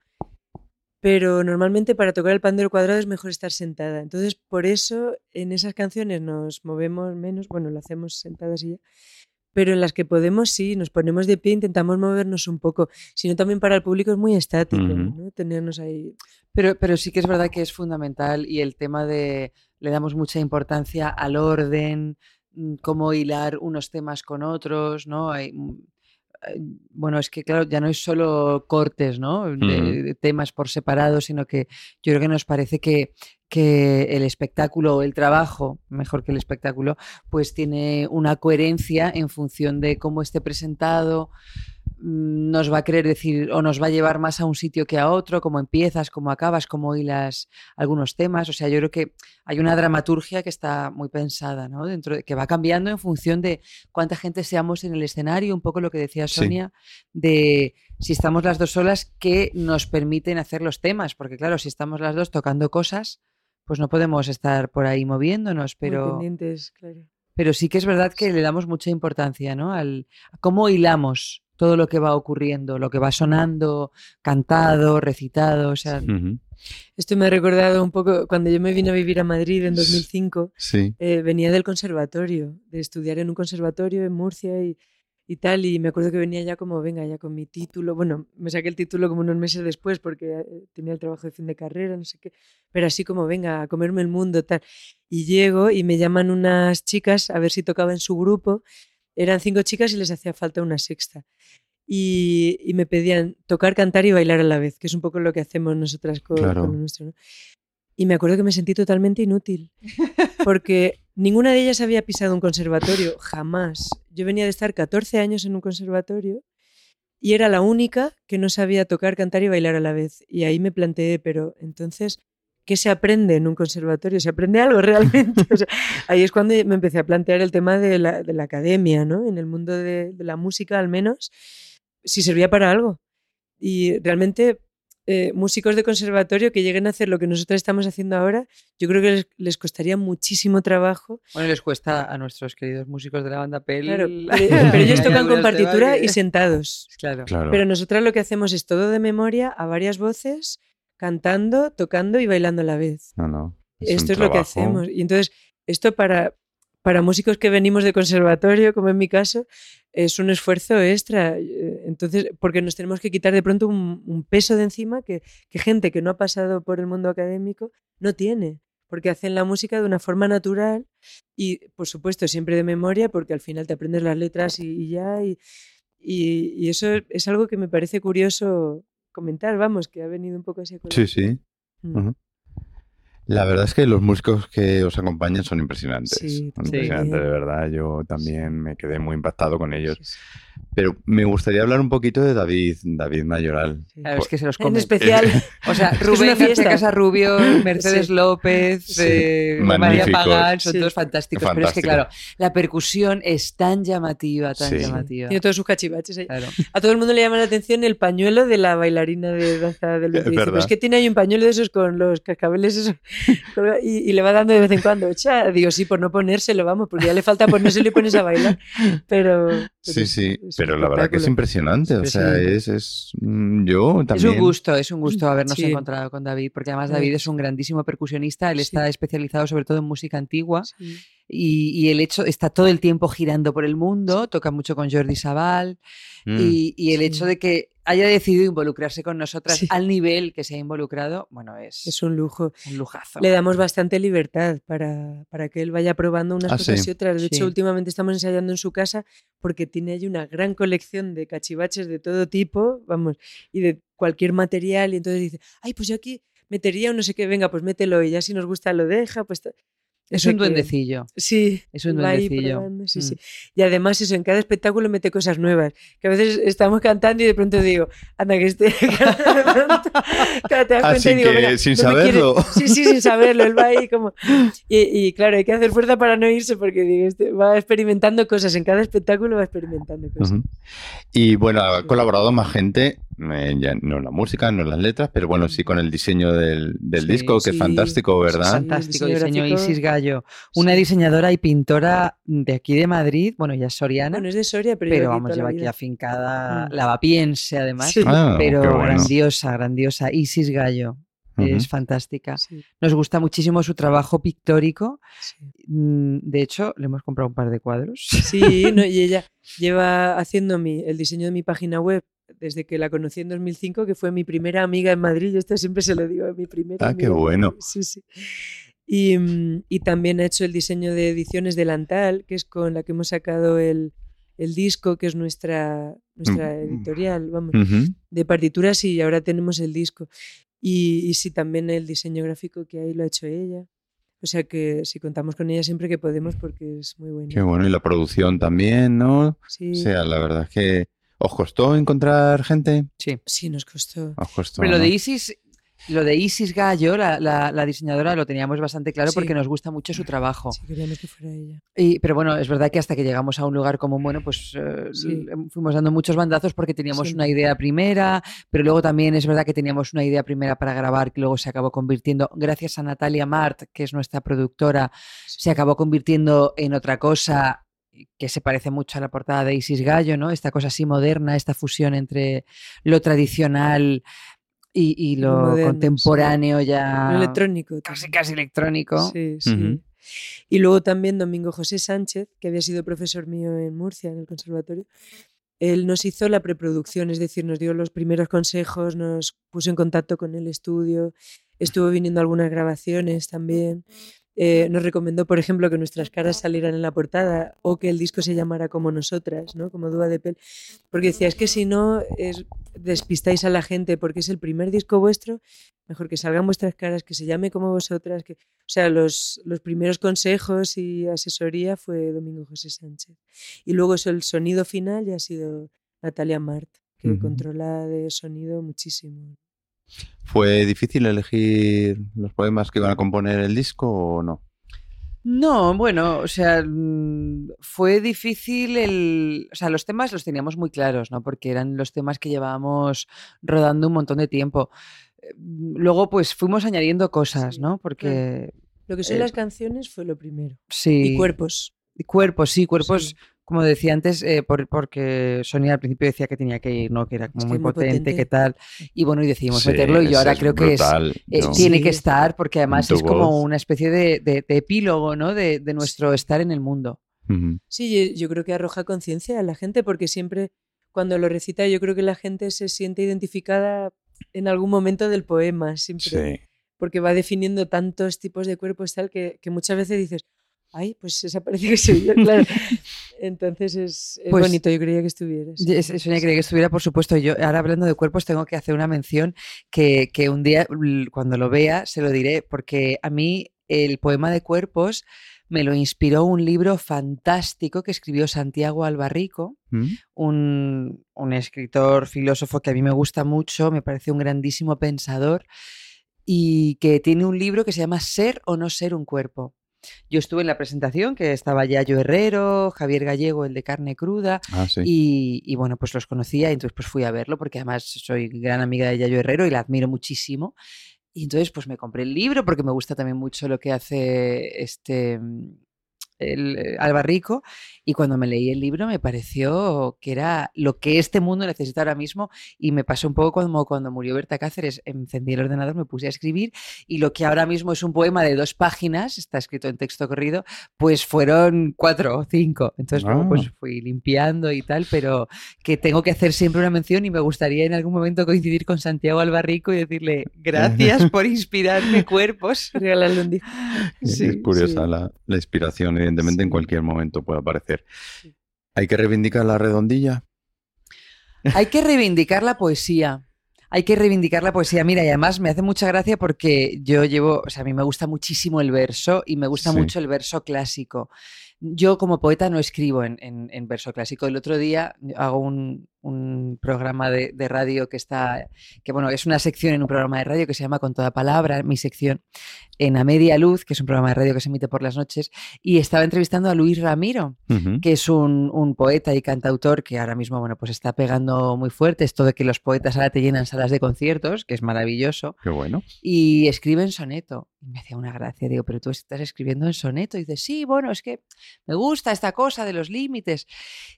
C: Pero normalmente para tocar el pandero cuadrado es mejor estar sentada. Entonces, por eso en esas canciones nos movemos menos, bueno, lo hacemos sentadas y ya. Pero en las que podemos, sí, nos ponemos de pie, intentamos movernos un poco. Si no, también para el público es muy estático. ¿no? Tenernos ahí.
B: Pero, pero sí que es verdad que es fundamental y el tema de le damos mucha importancia al orden, mm, cómo hilar unos temas con otros, ¿no? Hay, mm, bueno, es que claro, ya no es solo cortes, ¿no? De,
A: Ujú.
B: de temas por separado, sino que yo creo que nos parece que, que el espectáculo o el trabajo, mejor que el espectáculo, pues tiene una coherencia en función de cómo esté presentado, nos va a querer decir o nos va a llevar más a un sitio que a otro, cómo empiezas, cómo acabas, cómo hilas algunos temas. O sea, yo creo que hay una dramaturgia que está muy pensada, ¿no? Dentro de, que va cambiando en función de cuánta gente seamos en el escenario, un poco lo que decía
A: Sí.
B: Sonia, de si estamos las dos solas, que nos permiten hacer los temas, porque claro, si estamos las dos tocando cosas, pues no podemos estar por ahí moviéndonos,
C: muy
B: pero,
C: pendientes, claro.
B: pero sí que es verdad que le damos mucha importancia, ¿no? Al, a cómo hilamos todo lo que va ocurriendo, lo que va sonando, cantado, recitado, o sea.
C: Esto me ha recordado un poco cuando yo me vine a vivir a Madrid en
A: S-
C: 2005.
A: Sí.
C: eh, venía del conservatorio, de estudiar en un conservatorio en Murcia y, y tal, y me acuerdo que venía ya como, venga, ya con mi título, bueno, me saqué el título como unos meses después porque eh, tenía el trabajo de fin de carrera, no sé qué, pero así como, venga, a comerme el mundo, tal. Y llego y me llaman unas chicas a ver si tocaba en su grupo, eran cinco chicas y les hacía falta una sexta. Y, y me pedían tocar, cantar y bailar a la vez, que es un poco lo que hacemos nosotras con,
A: Claro.
C: con nuestro. ¿no? Y me acuerdo que me sentí totalmente inútil. porque ninguna de ellas había pisado un conservatorio, jamás. Yo venía de estar 14 años en un conservatorio y era la única que no sabía tocar, cantar y bailar a la vez. Y ahí me planteé, pero entonces, ¿qué se aprende en un conservatorio? ¿Se aprende algo realmente? O sea, ahí es cuando me empecé a plantear el tema de la, de la academia, ¿no? En el mundo de, de la música, al menos, si servía para algo. Y realmente eh, músicos de conservatorio que lleguen a hacer lo que nosotros estamos haciendo ahora, yo creo que les, les costaría muchísimo trabajo.
B: Bueno, les cuesta a nuestros queridos músicos de la banda PEL.
C: Claro, pero, pero ellos tocan con partitura y sentados.
B: Claro.
D: Claro.
C: Pero nosotras lo que hacemos es todo de memoria, a varias voces, cantando, tocando y bailando a la vez.
D: No, no. un
C: Esto es lo que hacemos. Y entonces, esto para, para músicos que venimos de conservatorio, como en mi caso, es un esfuerzo extra. Eh, Entonces, porque nos tenemos que quitar de pronto un, un peso de encima que, que gente que no ha pasado por el mundo académico no tiene. Porque hacen la música de una forma natural y, por supuesto, siempre de memoria, porque al final te aprendes las letras y, y ya. Y, y- y eso es algo que me parece curioso comentar, vamos, que ha venido un poco así
D: Sí, sí.
C: Mm.
D: La verdad es que los músicos que os acompañan son impresionantes.
C: Sí,
D: Son
B: sí.
D: impresionantes, de verdad. Yo también me quedé muy impactado con ellos.
C: Sí, sí.
D: Pero me gustaría hablar un poquito de David, David Mayoral.
C: Sí.
B: Claro, es que se los
C: En
B: come.
C: especial,
B: O sea,
C: Es
B: Rubén García
C: fiesta.
B: Casarrubio, Mercedes
C: Sí.
B: López,
C: Sí.
B: eh, María. Pagán, son
C: Sí.
B: todos fantásticos. Pero es que,
D: Fantástico.
B: claro, la percusión es tan llamativa, tan
D: Sí.
B: llamativa.
C: tiene todos sus cachivaches ahí.
B: Claro.
C: A todo el mundo le llama la atención el pañuelo de la bailarina de danza del. Pero es que tiene ahí un pañuelo de esos con los cascabeles esos, y, y le va dando de vez en cuando. Cha, digo, sí, por no ponérselo, vamos, porque ya le falta ponérselo y pones a bailar. Pero, pero
D: Sí,
C: es-
D: sí,
C: es
D: pero la verdad que es impresionante. O sea, es, es mm, yo
B: Es
D: también.
B: un gusto, es un gusto habernos
C: Sí.
B: encontrado con David, porque además
C: Sí.
B: David es un grandísimo percusionista, él
C: Sí.
B: está especializado sobre todo en música antigua
C: Sí.
B: y, y el hecho está todo el tiempo girando por el mundo, toca mucho con Jordi Sabal
D: Mm.
B: y, y el
C: Sí.
B: hecho de que haya decidido involucrarse con nosotras
C: Sí.
B: al nivel que se ha involucrado, bueno, es,
C: Es un lujo.
B: un lujazo.
C: Le damos bastante libertad para, para que él vaya probando unas
D: Ah,
C: cosas
D: sí.
C: y otras. De
B: Sí.
C: hecho, últimamente estamos ensayando en su casa porque tiene allí una gran colección de cachivaches de todo tipo, vamos, y de cualquier material. Y entonces dice, ay, pues yo aquí metería un no sé qué, venga, pues mételo y ya si nos gusta lo deja, pues...
B: es un
C: que-
B: duendecillo.
C: Sí,
B: Es un duendecillo.
C: probando, sí,
B: Mm.
C: sí. Y además eso, en cada espectáculo mete cosas nuevas. Que a veces estamos cantando y de pronto digo, anda que esté...
D: Así
C: digo,
D: que
C: "Venga,
D: sin
C: no me quiere-".
D: saberlo.
C: Sí, sí, sin saberlo. Él va ahí como... Y, y claro, hay que hacer fuerza para no irse porque digo, este va experimentando cosas. En cada espectáculo va experimentando cosas.
D: Y bueno, ha colaborado más gente, eh, ya no en la música, no en las letras, pero bueno, sí con el diseño del, del
B: Sí,
D: disco, que es fantástico, ¿verdad?
C: sí.
B: Fantástico
C: diseño.
B: Isis Gallo, una
C: Sí.
B: diseñadora y pintora de aquí de Madrid, bueno, ella es soriana,
C: Bueno, es de Soria, pero,
B: pero
C: lleva aquí
B: vamos, lleva aquí afincada,
C: Mm.
B: lavapiense además,
C: Sí.
D: Ah,
B: pero
D: bueno.
B: grandiosa, grandiosa, Isis Gallo. Es fantástica.
C: Sí,
B: Nos gusta muchísimo su trabajo pictórico.
C: sí.
B: Mm, De hecho, le hemos comprado un par de cuadros.
C: Sí, no, y ella lleva haciendo mi, el diseño de mi página web desde que la conocí en 2005, que fue mi primera amiga en Madrid. Yo esto siempre se lo digo, mi primera
D: Ah,
C: amiga
D: qué
C: en
D: bueno.
C: Sí, sí. Y, mm, y también ha hecho el diseño de ediciones de Lantal, que es con la que hemos sacado el, el disco, que es nuestra, nuestra
D: Mm.
C: editorial, vamos, de partituras y ahora tenemos el disco. Y, y sí, también el diseño gráfico que ahí lo ha hecho ella. O sea que sí, contamos con ella siempre que podemos porque es muy buena.
D: Qué bueno, y la producción también, ¿no?
C: Sí,
D: O sea, la verdad es que ¿os costó encontrar gente?
B: Sí.
C: sí, nos costó.
D: Os costó.
B: Pero lo de Isis, lo de Isis Gallo, la, la- la diseñadora, lo teníamos bastante claro
C: Sí.
B: porque nos gusta mucho su trabajo.
C: Sí, queríamos que fuera ella.
B: Y- pero bueno, es verdad que hasta que llegamos a un lugar común, bueno, pues eh,
C: Sí.
B: fuimos dando muchos bandazos porque teníamos una idea primera, pero luego también es verdad que teníamos una idea primera para grabar que luego se acabó convirtiendo, gracias a Natalia Mart, que es nuestra productora, se acabó convirtiendo en otra cosa que se parece mucho a la portada de Isis Gallo, ¿no? Esta cosa así moderna, esta fusión entre lo tradicional y, y lo
C: moderno, sí.
B: contemporáneo ya
C: Lo electrónico.
B: casi casi electrónico.
C: Sí, sí. Y luego también Domingo José Sánchez, que había sido profesor mío en Murcia, en el conservatorio. Él nos hizo la preproducción, es decir, nos dio los primeros consejos, nos puso en contacto con el estudio, estuvo viniendo a algunas grabaciones también. Eh, nos recomendó, por ejemplo, que nuestras caras salieran en la portada o que el disco se llamara como nosotras, ¿no? como Dúa de Pel. Porque decía, es que si no, es- despistáis a la gente porque es el primer disco vuestro mejor que salgan vuestras caras, que se llame como vosotras. Que... O sea, los, los primeros consejos y asesoría fue Domingo José Sánchez. Y luego eso, el sonido final ya ha sido Natalia Mart, que controla de sonido muchísimo.
D: ¿Fue difícil elegir los poemas que iban a componer el disco o no?
B: No, bueno, o sea, mm, fue difícil el... O sea, los temas los teníamos muy claros, ¿no? Porque eran los temas que llevábamos rodando un montón de tiempo. Eh, Luego, pues fuimos añadiendo cosas,
C: Sí,
B: ¿no? Porque
C: Lo que son
B: Eh,
C: las canciones fue lo primero.
B: sí.
C: Y cuerpos.
B: Y Cuerpos, sí, cuerpos,
C: Sí.
B: Como decía antes, eh, por- porque Sonia al principio decía que tenía que ir, ¿no? Que era como
C: Es que
B: muy
C: muy
B: potente,
C: potente.
B: que tal. Y bueno, y decidimos
D: Sí,
B: meterlo y yo ahora
D: es
B: creo que es,
D: brutal,
B: eh,
D: ¿no?
B: tiene
C: Sí.
B: que estar porque además es como
D: voz.
B: una especie de, de- de epílogo, ¿no? De, de nuestro estar en el mundo.
C: Sí, yo, yo creo que arroja conciencia a la gente porque siempre cuando lo recita yo creo que la gente se siente identificada en algún momento del poema, siempre.
D: Sí.
C: Porque va definiendo tantos tipos de cuerpos tal que, que muchas veces dices, ay, pues esa parece que soy yo, claro. Entonces es, es
B: Pues-
C: bonito, yo creía que estuvieras.
B: Sonia quería que estuviera, por supuesto. Yo, ahora hablando de cuerpos, tengo que hacer una mención que, que un día, cuando lo vea, se lo diré, porque a mí el poema de cuerpos me lo inspiró un libro fantástico que escribió Santiago Albarrico,
D: ¿Mm?
B: un, un escritor, filósofo que a mí me gusta mucho, me parece un grandísimo pensador y que tiene un libro que se llama Ser o no ser un cuerpo. Yo estuve en la presentación, que estaba Yayo Herrero, Javier Gallego, el de carne cruda,
D: Ah, sí.
B: y, y, bueno, pues los conocía y entonces pues fui a verlo porque además soy gran amiga de Yayo Herrero y la admiro muchísimo. Y entonces pues me compré el libro porque me gusta también mucho lo que hace este mm, el eh, Albarrico y cuando me leí el libro me pareció que era lo que este mundo necesita ahora mismo y me pasó un poco como cuando murió Berta Cáceres, encendí el ordenador, me puse a escribir y lo que ahora mismo es un poema de dos páginas, está escrito en texto corrido, pues fueron cuatro o cinco. Entonces luego
D: Ah.
B: pues fui limpiando y tal, pero que tengo que hacer siempre una mención y me gustaría en algún momento coincidir con Santiago Albarrico y decirle gracias por inspirarme cuerpos.
C: Disco.
D: Es
B: Sí,
D: curiosa
C: sí.
D: La, la inspiración, evidentemente en cualquier momento puede aparecer. ¿Hay que reivindicar la redondilla?
B: Hay que reivindicar la poesía. Hay que reivindicar la poesía. Mira, y además me hace mucha gracia porque yo llevo, o sea, a mí me gusta muchísimo el verso y me gusta
D: Sí.
B: mucho el verso clásico. Yo como poeta no escribo en, en- en verso clásico. El otro día hago un, un programa de, de radio que está, que bueno, es una sección en un programa de radio que se llama Con toda palabra, mi sección en A Media Luz, que es un programa de radio que se emite por las noches, y estaba entrevistando a Luis Ramiro, que es un, un poeta y cantautor que ahora mismo, bueno, pues está pegando muy fuerte esto de que los poetas ahora te llenan salas de conciertos, que es maravilloso,
D: Qué bueno.
B: y escribe en soneto. Y me hacía una gracia, digo, pero tú estás escribiendo en soneto. Y dice, sí, bueno, es que me gusta esta cosa de los límites.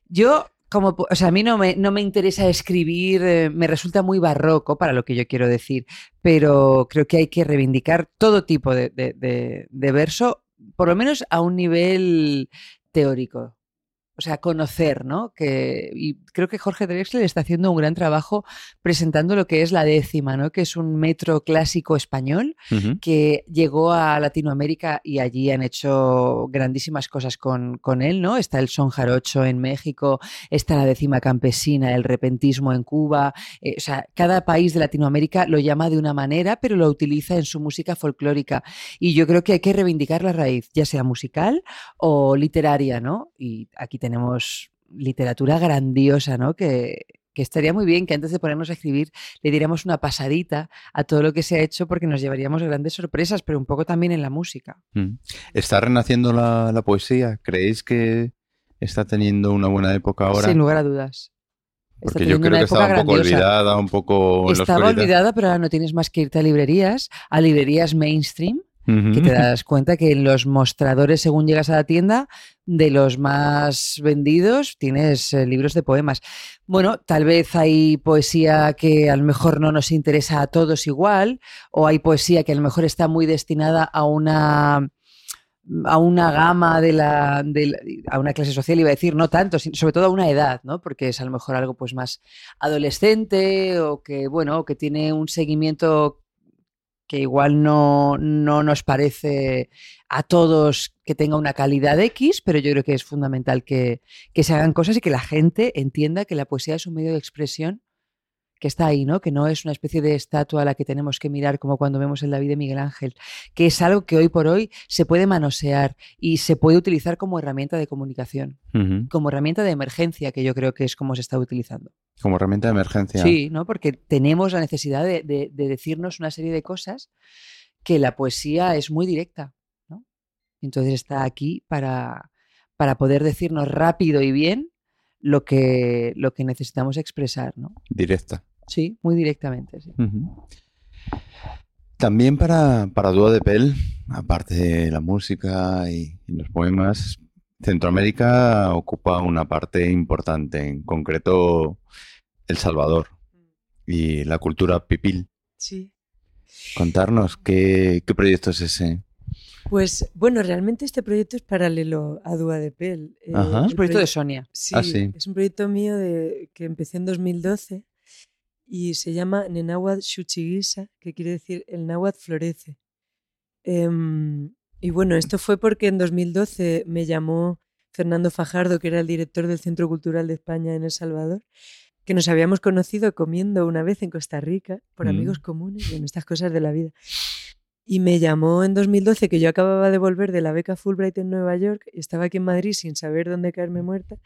B: Yo, como, o sea, a mí no me, no me interesa escribir, eh, me resulta muy barroco para lo que yo quiero decir, pero creo que hay que reivindicar todo tipo de- de- de verso, por lo menos a un nivel teórico. O sea, conocer, ¿no? Que, y creo que Jorge Drexler está haciendo un gran trabajo presentando lo que es la décima, ¿no? Que es un metro clásico español
D: Ujú.
B: que llegó a Latinoamérica y allí han hecho grandísimas cosas con, con él, ¿no? Está el son jarocho en México, está la décima campesina, el repentismo en Cuba, eh, o sea, cada país de Latinoamérica lo llama de una manera, pero lo utiliza en su música folclórica. Y yo creo que hay que reivindicar la raíz, ya sea musical o literaria, ¿no? Y aquí tenemos literatura grandiosa, ¿no? Que, que estaría muy bien que antes de ponernos a escribir le diéramos una pasadita a todo lo que se ha hecho porque nos llevaríamos grandes sorpresas, pero un poco también en la música.
D: Mm. ¿Está renaciendo la, la poesía? ¿Creéis que está teniendo una buena época ahora?
B: Sin lugar a dudas.
D: Porque yo creo que estaba un poco olvidada, un poco en
B: Estaba olvidada, pero ahora no tienes más que irte a librerías, a librerías mainstream, Que te das cuenta que en los mostradores, según llegas a la tienda, de los más vendidos, tienes eh, libros de poemas. Bueno, tal vez hay poesía que a lo mejor no nos interesa a todos igual, o hay poesía que a lo mejor está muy destinada a una a una gama de la, de a una clase social iba a decir no tanto sobre todo a una edad no porque es a lo mejor algo pues más adolescente o que bueno que tiene un seguimiento que igual no, no nos parece a todos que tenga una calidad X, pero yo creo que es fundamental que, que se hagan cosas y que la gente entienda que la poesía es un medio de expresión que está ahí, ¿no? Que no es una especie de estatua a la que tenemos que mirar como cuando vemos el David de Miguel Ángel, que es algo que hoy por hoy se puede manosear y se puede utilizar como herramienta de comunicación, como herramienta de emergencia, que yo creo que es como se está utilizando.
D: Como herramienta de emergencia.
B: Sí, ¿no? Porque tenemos la necesidad de, de decirnos una serie de cosas que la poesía es muy directa, ¿no? Entonces está aquí para, para poder decirnos rápido y bien lo que, lo que necesitamos expresar, ¿no?
D: Directa.
B: Sí, muy directamente, sí.
D: También para, para Dúo de Pel, aparte de la música y, los poemas, Centroamérica ocupa una parte importante, en concreto El Salvador y la cultura pipil.
C: Sí.
D: Contarnos qué, qué proyecto es ese.
C: Pues bueno, realmente este proyecto es paralelo a Dúa de Pel.
B: Eh, es un proyecto de Sonia.
D: Ah,
C: sí, es un proyecto mío de, que empecé en 2012 y se llama Nenáhuatl Xuchiguisa, que quiere decir el náhuatl florece. Em, y bueno, esto fue porque en 2012 me llamó Fernando Fajardo, que era el director del Centro Cultural de España en El Salvador, que nos habíamos conocido comiendo una vez en Costa Rica por mm. amigos comunes, en estas cosas de la vida. Y me llamó en 2012, que yo acababa de volver de la beca Fulbright en Nueva York, y estaba aquí en Madrid sin saber dónde caerme muerta.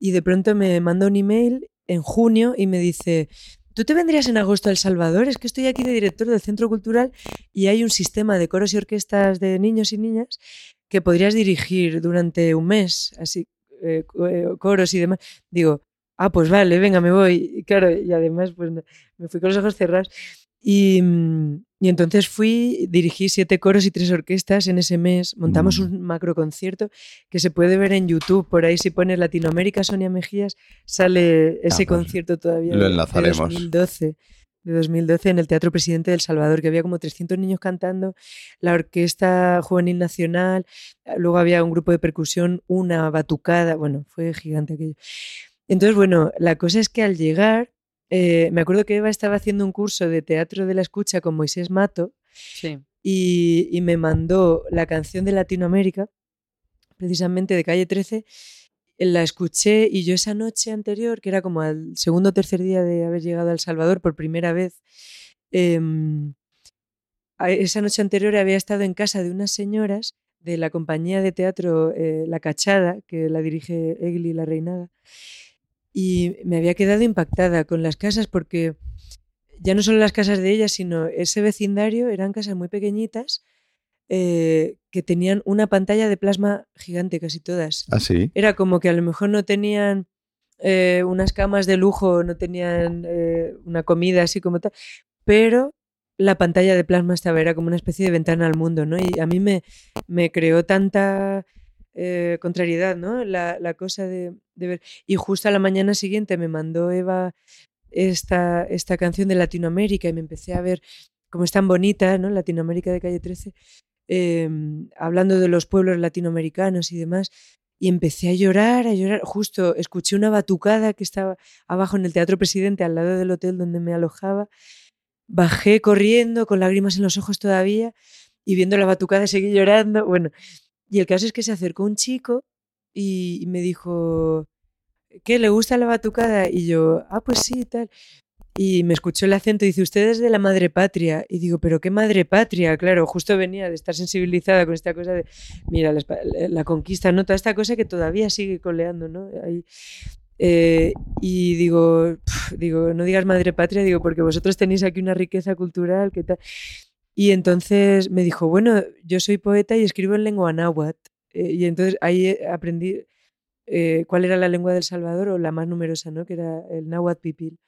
C: Y de pronto me manda un email en junio y me dice, ¿tú te vendrías en agosto a El Salvador? Es que estoy aquí de director del Centro Cultural y hay un sistema de coros y orquestas de niños y niñas que podrías dirigir durante un mes, así, eh, eh, coros y demás. Digo, ah, pues vale, venga, me voy. Y claro, y además, pues me fui con los ojos cerrados. Y, mm, y entonces fui, dirigí siete coros y tres orquestas en ese mes. Montamos mm. un macro concierto que se puede ver en YouTube. Por ahí, si pones Latinoamérica Sonia Mejías, sale ese concierto todavía.
D: Lo enlazaremos.
C: De 2012, de 2012 en el Teatro Presidente del Salvador, que había como 300 niños cantando, la Orquesta Juvenil Nacional, luego había un grupo de percusión, una batucada. Bueno, fue gigante aquello. Entonces, bueno, la cosa es que al llegar eh, me acuerdo que Eva estaba haciendo un curso de teatro de la escucha con Moisés Mato y, me mandó la canción de Latinoamérica, precisamente de Calle 13. La escuché y yo esa noche anterior, que era como al segundo o tercer día de haber llegado a El Salvador por primera vez, em, esa noche anterior había estado en casa de unas señoras de la compañía de teatro eh, La Cachada, que la dirige Egli La Reinada, y me había quedado impactada con las casas porque ya no solo las casas de ellas, sino ese vecindario eran casas muy pequeñitas eh, que tenían una pantalla de plasma gigante casi todas.
D: ¿Ah, sí?
C: Era como que a lo mejor no tenían eh, unas camas de lujo, no tenían eh, una comida así como tal, pero la pantalla de plasma estaba, era como una especie de ventana al mundo, ¿no? Y a mí me, me creó tanta eh, contrariedad, ¿no? La, cosa de, Y justo a la mañana siguiente me mandó Eva esta, esta canción de Latinoamérica y me empecé a ver cómo es tan bonita, ¿no? Latinoamérica de calle 13, em, hablando de los pueblos latinoamericanos y demás. Y empecé a llorar, a llorar. Justo escuché una batucada que estaba abajo en el Teatro Presidente, al lado del hotel donde me alojaba. Bajé corriendo, con lágrimas en los ojos todavía, y viendo la batucada seguí llorando. Bueno, y el caso es que se acercó un chico y, me dijo, ¿qué? ¿Le gusta la batucada? Y yo, ah, pues sí, tal. Y me escuchó el acento y dice, usted es de la madre patria. Y digo, ¿pero qué madre patria? Claro, justo venía de estar sensibilizada con esta cosa de, mira, la, conquista, ¿no? Toda esta cosa que todavía sigue coleando, ¿no? Eh, y digo, digo, no digas madre patria, digo, porque vosotros tenéis aquí una riqueza cultural, ¿qué tal? Y entonces me dijo, bueno, yo soy poeta y escribo en lengua náhuatl. Eh, y entonces ahí eh, aprendí eh, cuál era la lengua del Salvador o la más numerosa, ¿no? que era el náhuatl pipil.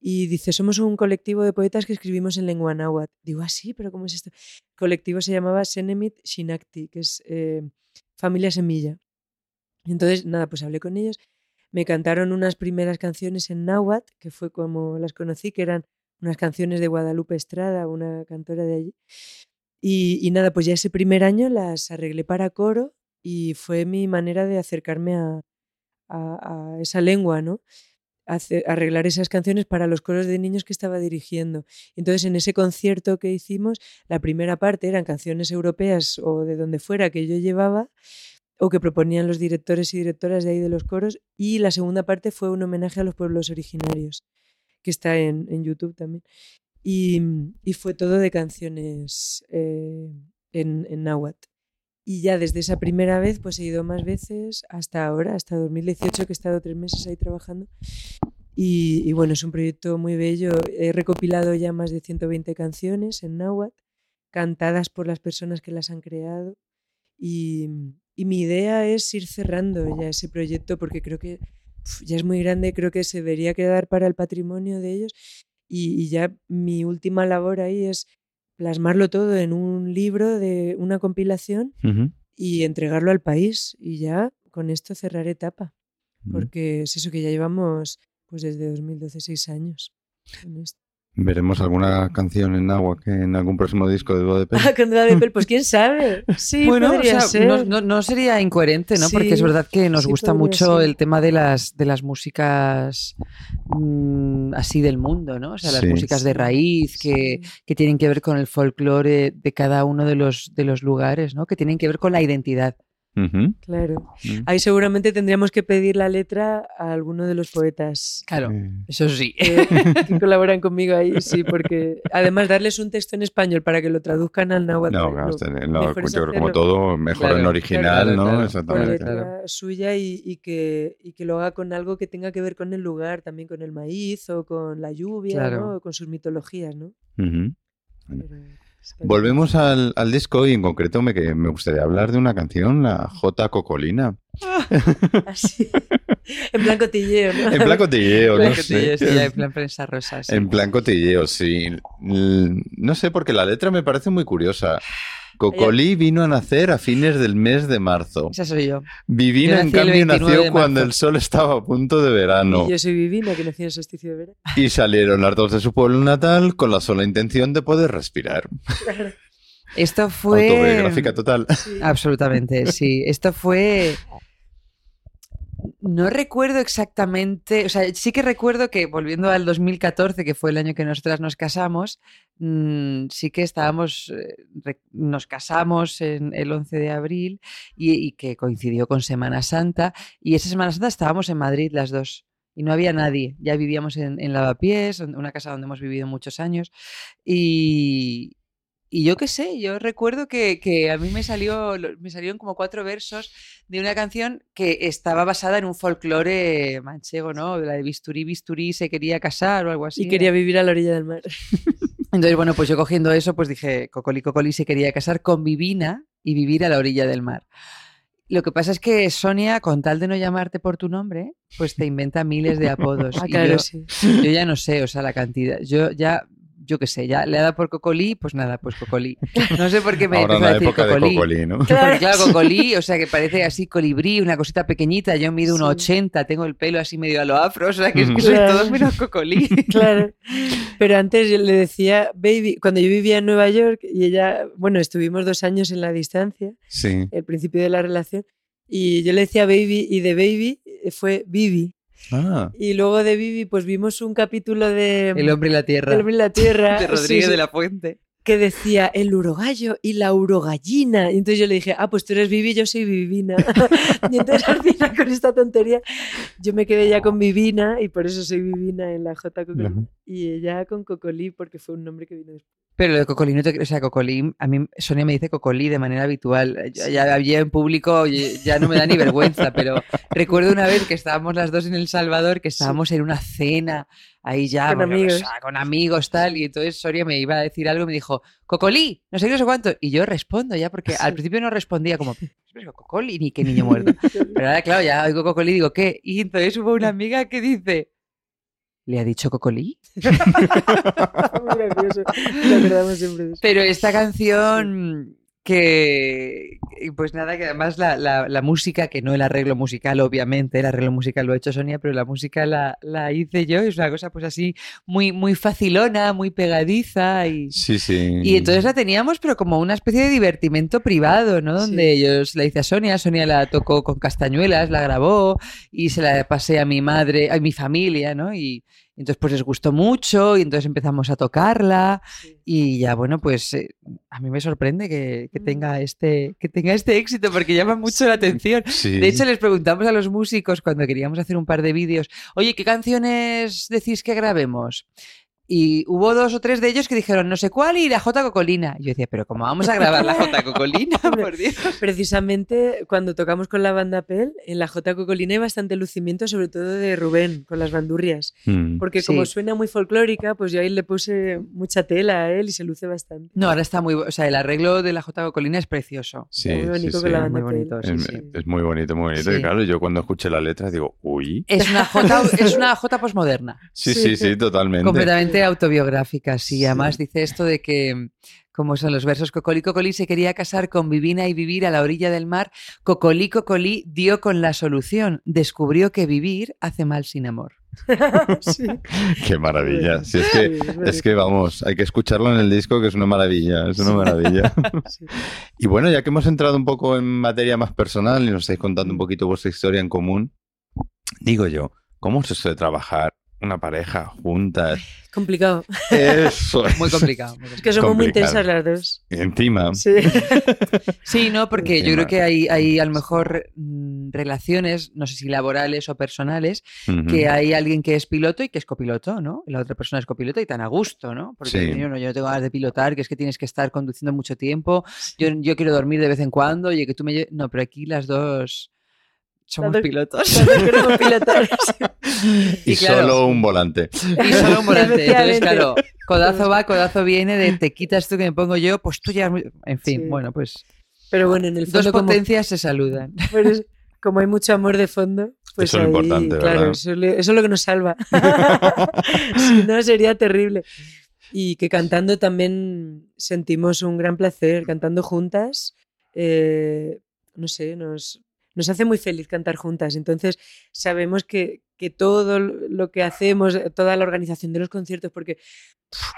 C: Y dice, somos un colectivo de poetas que escribimos en lengua náhuatl. Digo, ah, sí, pero ¿cómo es esto? El colectivo se llamaba Senemit Shinakti, que es Familia Semilla. Y entonces, nada, pues hablé con ellos. Me cantaron unas primeras canciones en náhuatl, que fue como las conocí, que eran unas canciones de Guadalupe Estrada, una cantora de allí. Y, nada, pues ya ese primer año las arreglé para coro y fue mi manera de acercarme a, esa lengua, ¿no? arreglar esas canciones para los coros de niños que estaba dirigiendo. Entonces, en ese concierto que hicimos, la primera parte eran canciones europeas o de donde fuera que yo llevaba o que proponían los directores y directoras de ahí de los coros, y la segunda parte fue un homenaje a los pueblos originarios que está en, YouTube también. Y, y, fue todo de canciones eh, en, en náhuatl. Y ya desde esa primera vez, pues he ido más veces hasta ahora, hasta 2018, que he estado tres meses ahí trabajando. Y, bueno, es un proyecto muy bello. He recopilado ya más de 120 canciones en náhuatl, cantadas por las personas que las han creado. Y, y mi idea es ir cerrando ya ese proyecto porque creo que ya es muy grande, creo que se debería quedar para el patrimonio de ellos. Y ya mi última labor ahí es plasmarlo todo en un libro de una compilación
D: Uh -huh.
C: y entregarlo al país. Y ya con esto cerrar etapa. Porque es eso que ya llevamos pues desde 2012, seis años. Con esto.
D: ¿Veremos alguna canción en agua que en algún próximo disco de Dúo de Pel?
C: Ah, con de Pel, pues quién sabe. Sí,
B: bueno,
C: podría
B: o sea,
C: ser.
B: no, no, no, sería incoherente, ¿no?
C: Sí,
B: Porque es verdad que nos
C: sí
B: gusta mucho
C: ser.
B: el tema de las, de las músicas mmm, así del mundo, ¿no? O sea, las
D: Sí.
B: músicas de raíz que,
C: Sí.
B: que tienen que ver con el folclore de cada uno de los, de los lugares, ¿no? Que tienen que ver con la identidad.
C: Claro.
D: Mm.
C: Ahí seguramente tendríamos que pedir la letra a alguno de los poetas
B: Claro, eso sí.
C: que, que colaboran conmigo ahí, sí, porque además darles un texto en español para que lo traduzcan al náhuatl.
D: No, yo creo que como todo, mejor
B: Claro,
D: en original,
B: claro,
D: ¿no?
B: claro.
D: Exactamente.
C: letra
B: claro.
C: suya y, y que, y que lo haga con algo que tenga que ver con el lugar, también con el maíz o con la lluvia,
B: Claro.
C: ¿no? O con sus mitologías, ¿no? Pero
D: Volvemos al, al disco y en concreto me, que me gustaría hablar de una canción, la J. Cocolina.
C: Así. en plan cotilleo, ¿no?
D: En plan cotilleo,
B: Plan
D: no
B: cotilleo,
D: sé.
B: sí, en plan prensa rosa. sí.
D: En plan cotilleo, sí. No sé, porque la letra me parece muy curiosa. Cocolí vino a nacer a fines del mes de marzo.
B: Esa soy yo.
D: Vivina,
B: Yo
D: en cambio,
B: 29
D: nació cuando el sol estaba a punto de verano.
C: Y yo soy Vivina, que nací en el solsticio de verano.
D: Y salieron las dos de su pueblo natal con la sola intención de poder respirar.
B: Esto fue...
D: Autobiográfica total.
C: Sí.
B: Absolutamente, sí. Esto fue. No recuerdo exactamente, o sea, sí que recuerdo que volviendo al 2014, que fue el año que nosotras nos casamos, mm, sí que estábamos, eh, nos casamos en el 11 de abril y, que coincidió con Semana Santa y esa Semana Santa estábamos en Madrid las dos y no había nadie, ya vivíamos en, en Lavapiés, una casa donde hemos vivido muchos años y, y yo qué sé, yo recuerdo que, que a mí me, salió, me salieron como cuatro versos de una canción que estaba basada en un folclore manchego, ¿no? La de Bisturí, Bisturí se quería casar o algo así.
C: Y quería vivir a la orilla del mar.
B: Entonces, bueno, pues yo cogiendo eso, pues dije, Cocoli Cocoli se quería casar con Vivina y vivir a la orilla del mar. Lo que pasa es que Sonia, con tal de no llamarte por tu nombre, pues te inventa miles de apodos.
C: Ah,
B: Y
C: claro,
B: yo,
C: sí.
B: yo ya no sé, o sea, la cantidad. Yo ya, yo qué sé, ya le ha dado por Cocolí, pues nada, pues Cocolí. No sé por qué me
D: Ahora
B: empezó a decir
D: época de
B: Cocolí.
D: ¿no?
B: Porque claro, cocolí, o sea, que parece así colibrí, una cosita pequeñita. Yo mido
C: Sí.
B: 1,80, tengo el pelo así medio a lo afro, o sea, que es que soy todo menos cocolí.
C: Claro. Pero antes yo le decía, baby, cuando yo vivía en Nueva York y ella, bueno, estuvimos dos años en la distancia,
D: Sí.
C: el principio de la relación, y yo le decía baby y de baby fue Bibi.
D: Ah,
C: Y luego de Bibi, pues vimos un capítulo de
B: El hombre y la tierra.
C: El hombre y la tierra,
B: de
C: sí,
B: Rodríguez
C: sí,
B: de la Fuente.
C: Que decía el urogallo y la urogallina. Y entonces yo le dije, ah, pues tú eres Vivi, yo soy Vivina. y entonces al final con esta tontería yo me quedé ya con Vivina y por eso soy Vivina en la J Cocolí. Y ella con Cocolí porque fue un nombre que vino después.
B: Pero lo de cocolí, no te, o sea, cocolí, a mí Sonia me dice cocolí de manera habitual. Yo- ya, ya en público ya no me da ni vergüenza, pero recuerdo una vez que estábamos las dos en El Salvador, que estábamos en una cena, ahí ya,
C: Con
B: porque, o
C: amigos.
B: sea, con amigos tal, y entonces Sonia me iba a decir algo y me dijo, cocolí, no sé qué, no sé cuánto, y yo respondo ya, porque al principio no respondía como, pero cocolí, ni qué niño muerto. Pero ahora, claro, ya oigo cocolí y digo, ¿qué? Y entonces hubo una amiga que dice, ¿le ha dicho cocolí?
C: Gracioso. Lo acordamos siempre.
B: Pero esta canción que, pues nada, que además la, la- la música, que no el arreglo musical, obviamente, el arreglo musical lo ha hecho Sonia, pero la música la, la hice yo, es una cosa pues así muy, muy facilona, muy pegadiza y...
D: sí, sí.
B: Y entonces la teníamos, pero como una especie de divertimento privado, ¿no? Donde yo se la hice a Sonia, Sonia la tocó con castañuelas, la grabó y se la pasé a mi madre, a mi familia, ¿no? Y entonces pues les gustó mucho y entonces empezamos a tocarla
C: Sí.
B: y ya, bueno, pues eh, a mí me sorprende que, que tenga este, que tenga este éxito porque llama mucho la atención.
D: Sí.
B: De hecho, les preguntamos a los músicos cuando queríamos hacer un par de vídeos, oye, ¿qué canciones decís que grabemos? Y hubo dos o tres de ellos que dijeron no sé cuál y la J Cocolina. Y yo decía, pero ¿cómo vamos a grabar la J Cocolina? Por Dios.
C: Precisamente cuando tocamos con la banda Pel, en la J Cocolina hay bastante lucimiento, sobre todo de Rubén, con las bandurrias.
D: Mm.
C: Porque como
B: Sí.
C: suena muy folclórica, pues yo ahí le puse mucha tela a él y se luce bastante.
B: No, ahora está muy... O sea, el arreglo de la J Cocolina es precioso.
D: Sí,
C: muy
D: sí,
C: bonito
D: sí.
C: con la
B: Muy
C: banda
B: bonito,
C: Pel.
D: Es,
B: sí.
D: es muy bonito, muy bonito.
B: Sí.
D: Y claro, yo cuando escuché la letra digo, uy.
B: Es una J, es una J posmoderna.
D: Sí,
C: Sí.
D: sí, sí, totalmente.
B: completamente autobiográfica, sí.
C: Sí.
B: Además dice esto de que, como son los versos, Cocolí Cocolí se quería casar con Vivina y vivir a la orilla del mar. Cocolí Cocolí dio con la solución. Descubrió que vivir hace mal sin amor.
C: Sí.
D: Qué maravilla. Si es que,
C: Sí,
D: es que vamos, hay que escucharlo en el disco, que es una maravilla, es una maravilla.
C: Sí.
D: Y bueno, ya que hemos entrado un poco en materia más personal y nos estáis contando un poquito vuestra historia en común, digo yo, ¿cómo es eso de trabajar una pareja juntas?
C: Complicado.
D: Eso
B: Muy complicado. muy
C: Es
B: complicado.
C: que somos muy intensas las dos.
D: Y encima,
C: Sí.
B: Sí, no, porque yo creo que hay, hay a lo mejor mm, relaciones, no sé si laborales o personales, que hay alguien que es piloto y que es copiloto, ¿no? Y la otra persona es copiloto y tan a gusto, ¿no? Porque
D: Sí.
B: yo, no, yo no tengo ganas de pilotar, que es que tienes que estar conduciendo mucho tiempo, yo, yo quiero dormir de vez en cuando, oye, que tú me... No, pero aquí las dos somos
C: dos-
B: pilotos.
C: Dos
D: y
B: y claro.
D: solo un volante.
B: Y solo un volante. Entonces, claro, codazo va, codazo viene, de te quitas tú que me pongo yo, pues tú ya... En fin,
C: Sí.
B: bueno, pues
C: Pero bueno, en el
B: dos
C: fondo, como,
B: potencias se saludan.
C: como hay mucho amor de fondo, pues
D: Eso es lo
C: ahí,
D: importante,
C: claro,
D: ¿verdad?
C: eso, le- eso es lo que nos salva. si no, sería terrible. Y que cantando también sentimos un gran placer, cantando juntas. eh, no sé, nos, nos hace muy feliz cantar juntas. Entonces sabemos que, que todo lo que hacemos, toda la organización de los conciertos, porque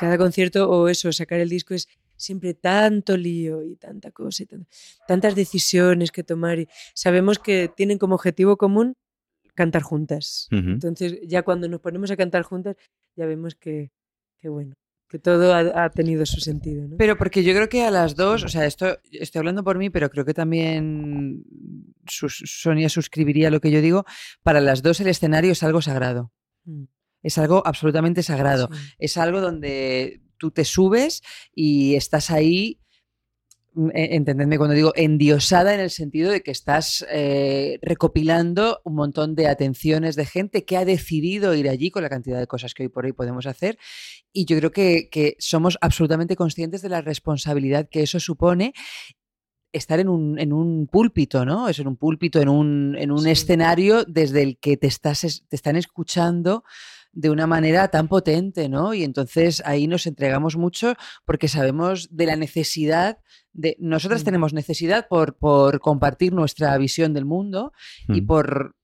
C: cada concierto o eso, sacar el disco es siempre tanto lío y tanta cosa, y tan- tantas decisiones que tomar. Y sabemos que tienen como objetivo común cantar juntas. Entonces ya cuando nos ponemos a cantar juntas, ya vemos que, que bueno, que todo ha, ha tenido su sentido. ¿no?
B: Pero porque yo creo que a las dos, o sea, esto estoy hablando por mí, pero creo que también sus- Sonia suscribiría lo que yo digo. Para las dos el escenario es algo sagrado.
C: Mm,
B: Es algo absolutamente sagrado.
C: sí.
B: Es algo donde tú te subes y estás ahí, entendedme cuando digo endiosada en el sentido de que estás eh, recopilando un montón de atenciones de gente que ha decidido ir allí con la cantidad de cosas que hoy por hoy podemos hacer. Y yo creo que, que somos absolutamente conscientes de la responsabilidad que eso supone estar en un, en un púlpito, ¿no? Es en un púlpito, en un, en un
C: Sí.
B: escenario desde el que te, estás, es- te están escuchando de una manera tan potente, ¿no? Y entonces ahí nos entregamos mucho porque sabemos de la necesidad de... Nosotras
C: Mm.
B: tenemos necesidad por, por compartir nuestra visión del mundo y
D: Mm.
B: por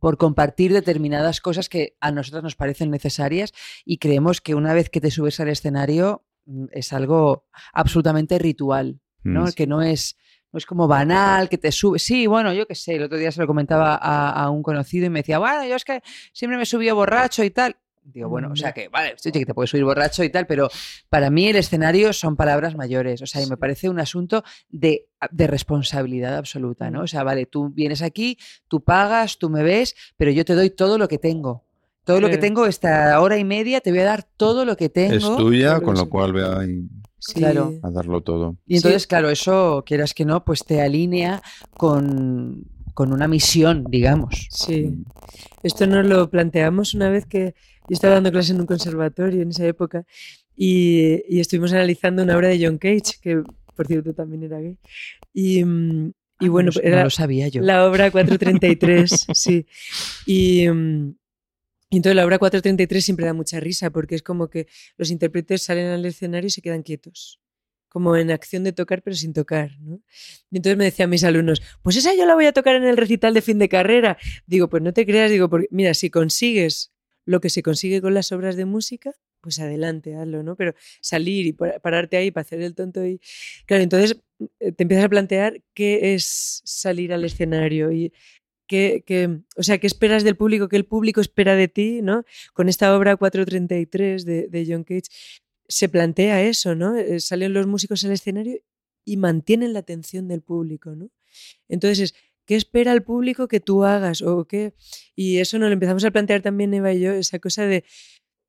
B: por compartir determinadas cosas que a nosotras nos parecen necesarias y creemos que una vez que te subes al escenario mm, es algo absolutamente ritual, ¿no?
D: Mm.
B: Que no es, no es como banal, que te subes. Sí, bueno, yo qué sé, el otro día se lo comentaba a, a un conocido y me decía, bueno, yo es que siempre me subía borracho y tal. Digo, bueno, o sea que, vale, que te puedes subir borracho y tal, pero para mí el escenario son palabras mayores. O sea, y me parece un asunto de, de responsabilidad absoluta, ¿no?
C: Mm.
B: O sea, vale, tú vienes aquí, tú pagas, tú me ves, pero yo te doy todo lo que tengo. Todo lo que tengo, esta hora y media, te voy a dar todo lo que tengo.
D: Es tuya, con lo cual ve ahí
C: Sí.
B: Claro.
D: a darlo todo.
B: Y entonces,
C: Sí.
B: claro, eso, quieras que no, pues te alinea con, con una misión, digamos.
C: Sí. Esto nos lo planteamos una vez que yo estaba dando clase en un conservatorio en esa época y, y estuvimos analizando una obra de John Cage, que por cierto también era gay. Y, mm, y
B: Ah,
C: bueno,
B: no, lo-
C: era
B: no lo sabía yo.
C: la obra 433, sí. Y, mm, y entonces la obra 433 siempre da mucha risa porque es como que los intérpretes salen al escenario y se quedan quietos. Como en acción de tocar, pero sin tocar. ¿no? Y entonces me decían mis alumnos, pues esa yo la voy a tocar en el recital de fin de carrera. Digo, pues no te creas, digo, porque, mira, si consigues lo que se consigue con las obras de música, pues adelante, hazlo, ¿no? Pero salir y pa- pararte ahí para hacer el tonto y... Claro, entonces eh, te empiezas a plantear qué es salir al escenario y qué- o sea, qué esperas del público, qué el público espera de ti, ¿no? Con esta obra 433 de, de John Cage se plantea eso, ¿no? Eh, Salen los músicos al escenario y mantienen la atención del público, ¿no? Entonces, ¿qué espera el público que tú hagas? O qué? Y eso nos lo empezamos a plantear también Eva y yo, esa cosa de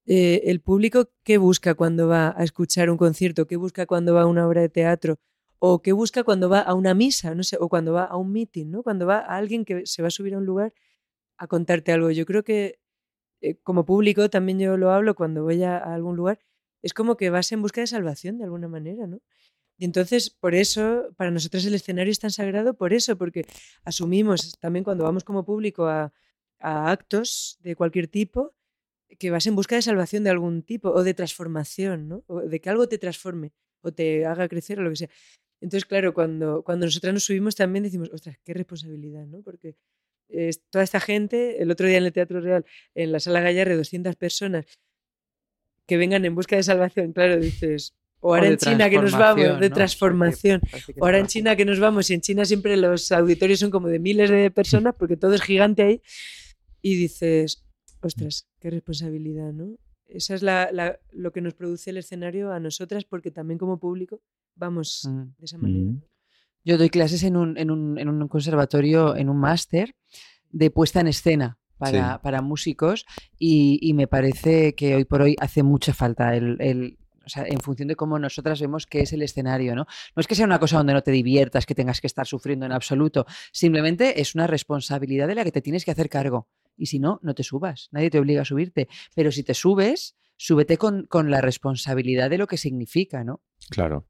C: eh, el público qué busca cuando va a escuchar un concierto, qué busca cuando va a una obra de teatro, o qué busca cuando va a una misa, no sé, o cuando va a un meeting, ¿no? Cuando va a alguien que se va a subir a un lugar a contarte algo. Yo creo que eh, como público también yo lo hablo cuando voy a, algún lugar, es como que vas en busca de salvación de alguna manera, ¿no? Y entonces, por eso, para nosotros el escenario es tan sagrado, por eso, porque asumimos también cuando vamos como público a, a actos de cualquier tipo, que vas en busca de salvación de algún tipo o de transformación, ¿no? O de que algo te transforme o te haga crecer o lo que sea. Entonces, claro, cuando, cuando nosotras nos subimos también decimos, ostras, qué responsabilidad, ¿no? Porque toda esta gente, el otro día en el Teatro Real, en la Sala Gallarre, 200 personas que vengan en busca de salvación, claro, dices, o ahora en China que nos vamos, de transformación, o ahora en China que nos vamos, y en China siempre los auditorios son como de miles de personas, porque todo es gigante ahí, y dices, ostras, qué responsabilidad, ¿no? Esa es la, lo que nos produce el escenario a nosotras, porque también como público vamos mm. de esa manera.
B: Mm. Yo doy clases en un, en un, en un conservatorio, en un máster de puesta en escena. Para, para músicos y, y, me parece que hoy por hoy hace mucha falta el, el o sea, en función de cómo nosotras vemos que es el escenario, ¿no? No es que sea una cosa donde no te diviertas, que tengas que estar sufriendo en absoluto, simplemente es una responsabilidad de la que te tienes que hacer cargo. Y si no, no te subas, nadie te obliga a subirte. Pero si te subes, súbete con, con la responsabilidad de lo que significa, ¿no?
D: Claro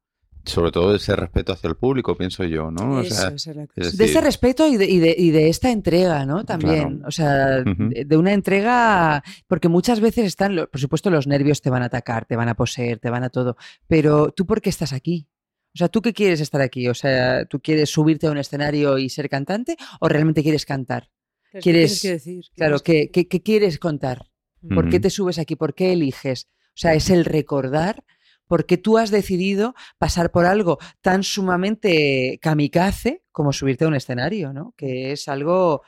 D: sobre todo ese respeto hacia el público, pienso yo, ¿no?
B: de ese respeto y de, y, de, y de, esta entrega, ¿no? También, o sea, de, una entrega, porque muchas veces están, por supuesto, los nervios te van a atacar, te van a poseer, te van a todo, pero tú por qué estás aquí? O sea, ¿tú qué quieres estar aquí? O sea, ¿tú quieres subirte a un escenario y ser cantante o realmente quieres cantar?
C: ¿Quieres, decir?
B: Claro, ¿qué, qué, quieres contar? ¿Por qué te subes aquí? ¿Por qué eliges? O sea, es el recordar porque tú has decidido pasar por algo tan sumamente kamikaze como subirte a un escenario, ¿no? Que es algo...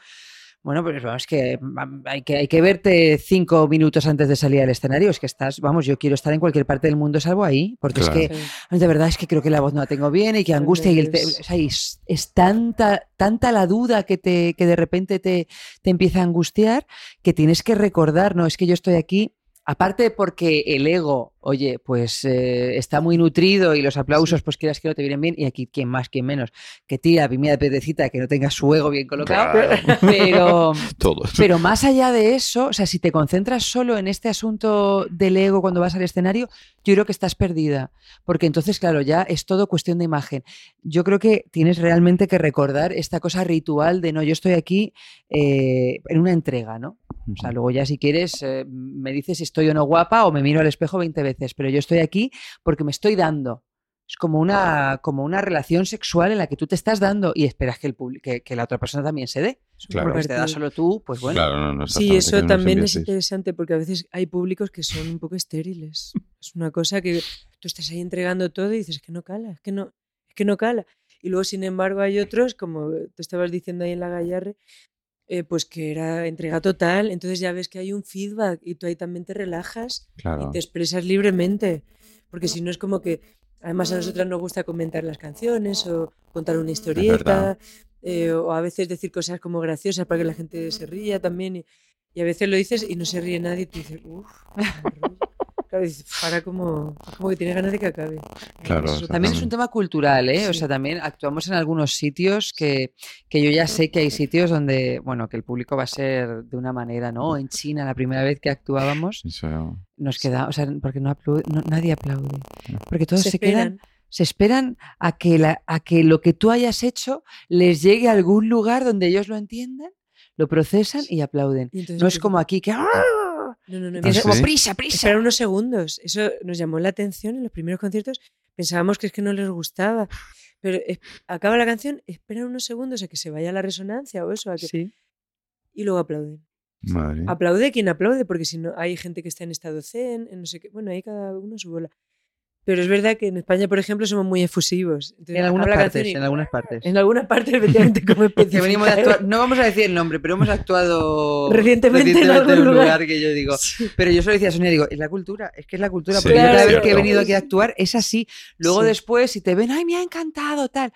B: Bueno, pues vamos, que hay, que hay que verte cinco minutos antes de salir al escenario. Es que estás, vamos, yo quiero estar en cualquier parte del mundo salvo ahí, porque es que de verdad es que creo que la voz no la tengo bien y que angustia y el es, tanta, tanta la duda que te, que de repente te, te empieza a angustiar que tienes que recordar, no, es que yo estoy aquí aparte porque el ego, oye, pues eh, está muy nutrido y los aplausos, pues quieras que no te vienen bien, y aquí quién más, quién menos, que tira pimia de pedecita que no tenga su ego bien colocado, pero, pero más allá de eso, o sea, si te concentras solo en este asunto del ego cuando vas al escenario, yo creo que estás perdida, porque entonces, claro, ya es todo cuestión de imagen. Yo creo que tienes realmente que recordar esta cosa ritual de, no, yo estoy aquí eh, en una entrega, ¿no? O sea, luego ya si quieres eh, me dices si estoy o no guapa o me miro al espejo 20 veces, pero yo estoy aquí porque me estoy dando. Es como una, como una relación sexual en la que tú te estás dando y esperas que, el que, que la otra persona también se dé. Claro. Porque te da solo tú, pues bueno.
C: sí, eso también es interesante porque a veces hay públicos que son un poco estériles. Es una cosa que tú estás ahí entregando todo y dices que no cala, es que no, es que no cala. Y luego, sin embargo, hay otros, como te estabas diciendo ahí en la Gallarre, eh, pues que era entrega total. Entonces ya ves que hay un feedback y tú ahí también te relajas y te expresas libremente. Porque si no es como que, además a nosotras nos gusta comentar las canciones o contar una historieta. Eh, o a veces decir cosas como graciosas para que la gente se ría también. Y, y a veces lo dices y no se ríe nadie y tú dices, uff, Claro, para como, como que tiene ganas de que acabe.
D: Claro,
B: también es un tema cultural, ¿eh? O sea, también actuamos en algunos sitios que, que, yo ya sé que hay sitios donde, bueno, que el público va a ser de una manera, ¿no? En China, la primera vez que actuábamos, nos queda, o sea, porque no, aplaude, nadie aplaude. Porque todos se, quedan se esperan a que, la, a que lo que tú hayas hecho les llegue a algún lugar donde ellos lo entiendan, lo procesan y aplauden. no es como aquí que ¡ah!
C: No, no, no. Es como prisa, prisa. Esperar unos segundos. Eso nos llamó la atención en los primeros conciertos. Pensábamos que es que no les gustaba. Pero acaba la canción, esperan unos segundos a que se vaya la resonancia o eso.
B: sí.
C: Y luego aplauden. Aplaude quien aplaude, porque si no hay gente que está en estado zen, en no sé qué. Bueno, ahí cada uno su bola. Pero es verdad que en España, por ejemplo, somos muy efusivos. Entonces,
B: En algunas partes,
C: y-
B: en algunas partes.
C: En algunas partes, efectivamente, como
B: venimos de
C: especificar.
B: actuar, no vamos a decir el nombre, pero hemos actuado
C: Recientemente en algún
B: un lugar.
C: lugar.
B: que yo digo.
C: Sí.
B: Pero yo solo decía a Sonia, digo, es la cultura, es que es la cultura,
D: Sí,
B: porque
C: Claro,
B: cada vez que he venido aquí a actuar es así. Luego
C: Sí.
B: después, si te ven, ay, me ha encantado, tal.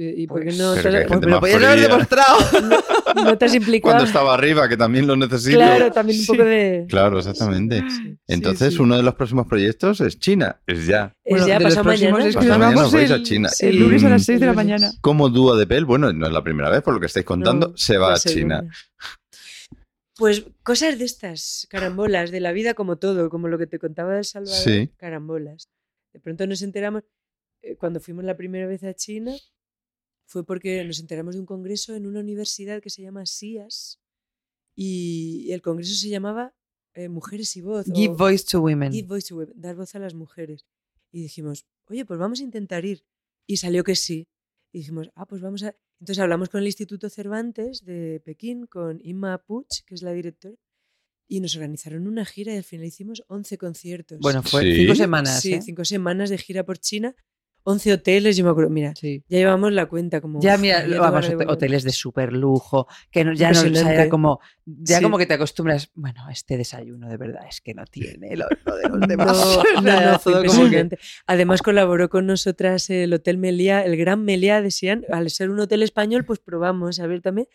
C: ¿Y por qué
B: Pues-
C: no,
D: Pero que
B: Pues lo podías haber demostrado.
C: no te has implicado?
D: Cuando estaba arriba, que también lo necesito.
C: Claro, también un poco de...
D: Claro, exactamente.
C: Sí,
D: Entonces,
C: sí.
D: uno de los próximos proyectos es China. Es ya.
C: Es
B: Bueno,
C: ya
B: de los
C: pasado mañana.
B: es que
D: Pasado mañana vais a
B: el,
D: China.
B: el lunes a las 6 de la
C: lunes.
B: mañana.
D: Como dúo de Pel, bueno, no es la primera vez, por lo que estáis contando,
C: No,
D: se va a China.
C: Pues cosas de estas, carambolas, de la vida como todo, como lo que te contaba del Salvador,
D: Sí.
C: carambolas. De pronto nos enteramos, eh, cuando fuimos la primera vez a China, fue porque nos enteramos de un congreso en una universidad que se llama SIAS y el congreso se llamaba eh, Mujeres y Voz.
B: Give
C: o
B: voice to women.
C: Give Voice to Women, dar voz a las mujeres. Y dijimos, oye, pues vamos a intentar ir. Y salió que sí. Y dijimos, ah, pues vamos a... Entonces hablamos con el Instituto Cervantes de Pekín, con Inma Puch, que es la directora, y nos organizaron una gira y al final hicimos 11 conciertos.
B: Bueno, fue
D: Sí.
B: cinco semanas.
C: sí,
B: ¿eh?
C: cinco semanas de gira por China, 11 hoteles, yo me acuerdo, mira,
B: Sí.
C: ya llevamos la cuenta como...
B: Ya, mira,
C: ya
B: vamos, hoteles de super lujo, que no- ya no, o sea, era como, ya
C: Sí.
B: como que te acostumbras, bueno, este desayuno de verdad es que no tiene lo, lo de los demás.
C: no, no,
B: todo como que-.
C: Además colaboró con nosotras el Hotel Meliá, el Gran Meliá de Xi'an. Al ser un hotel español, pues probamos a ver también.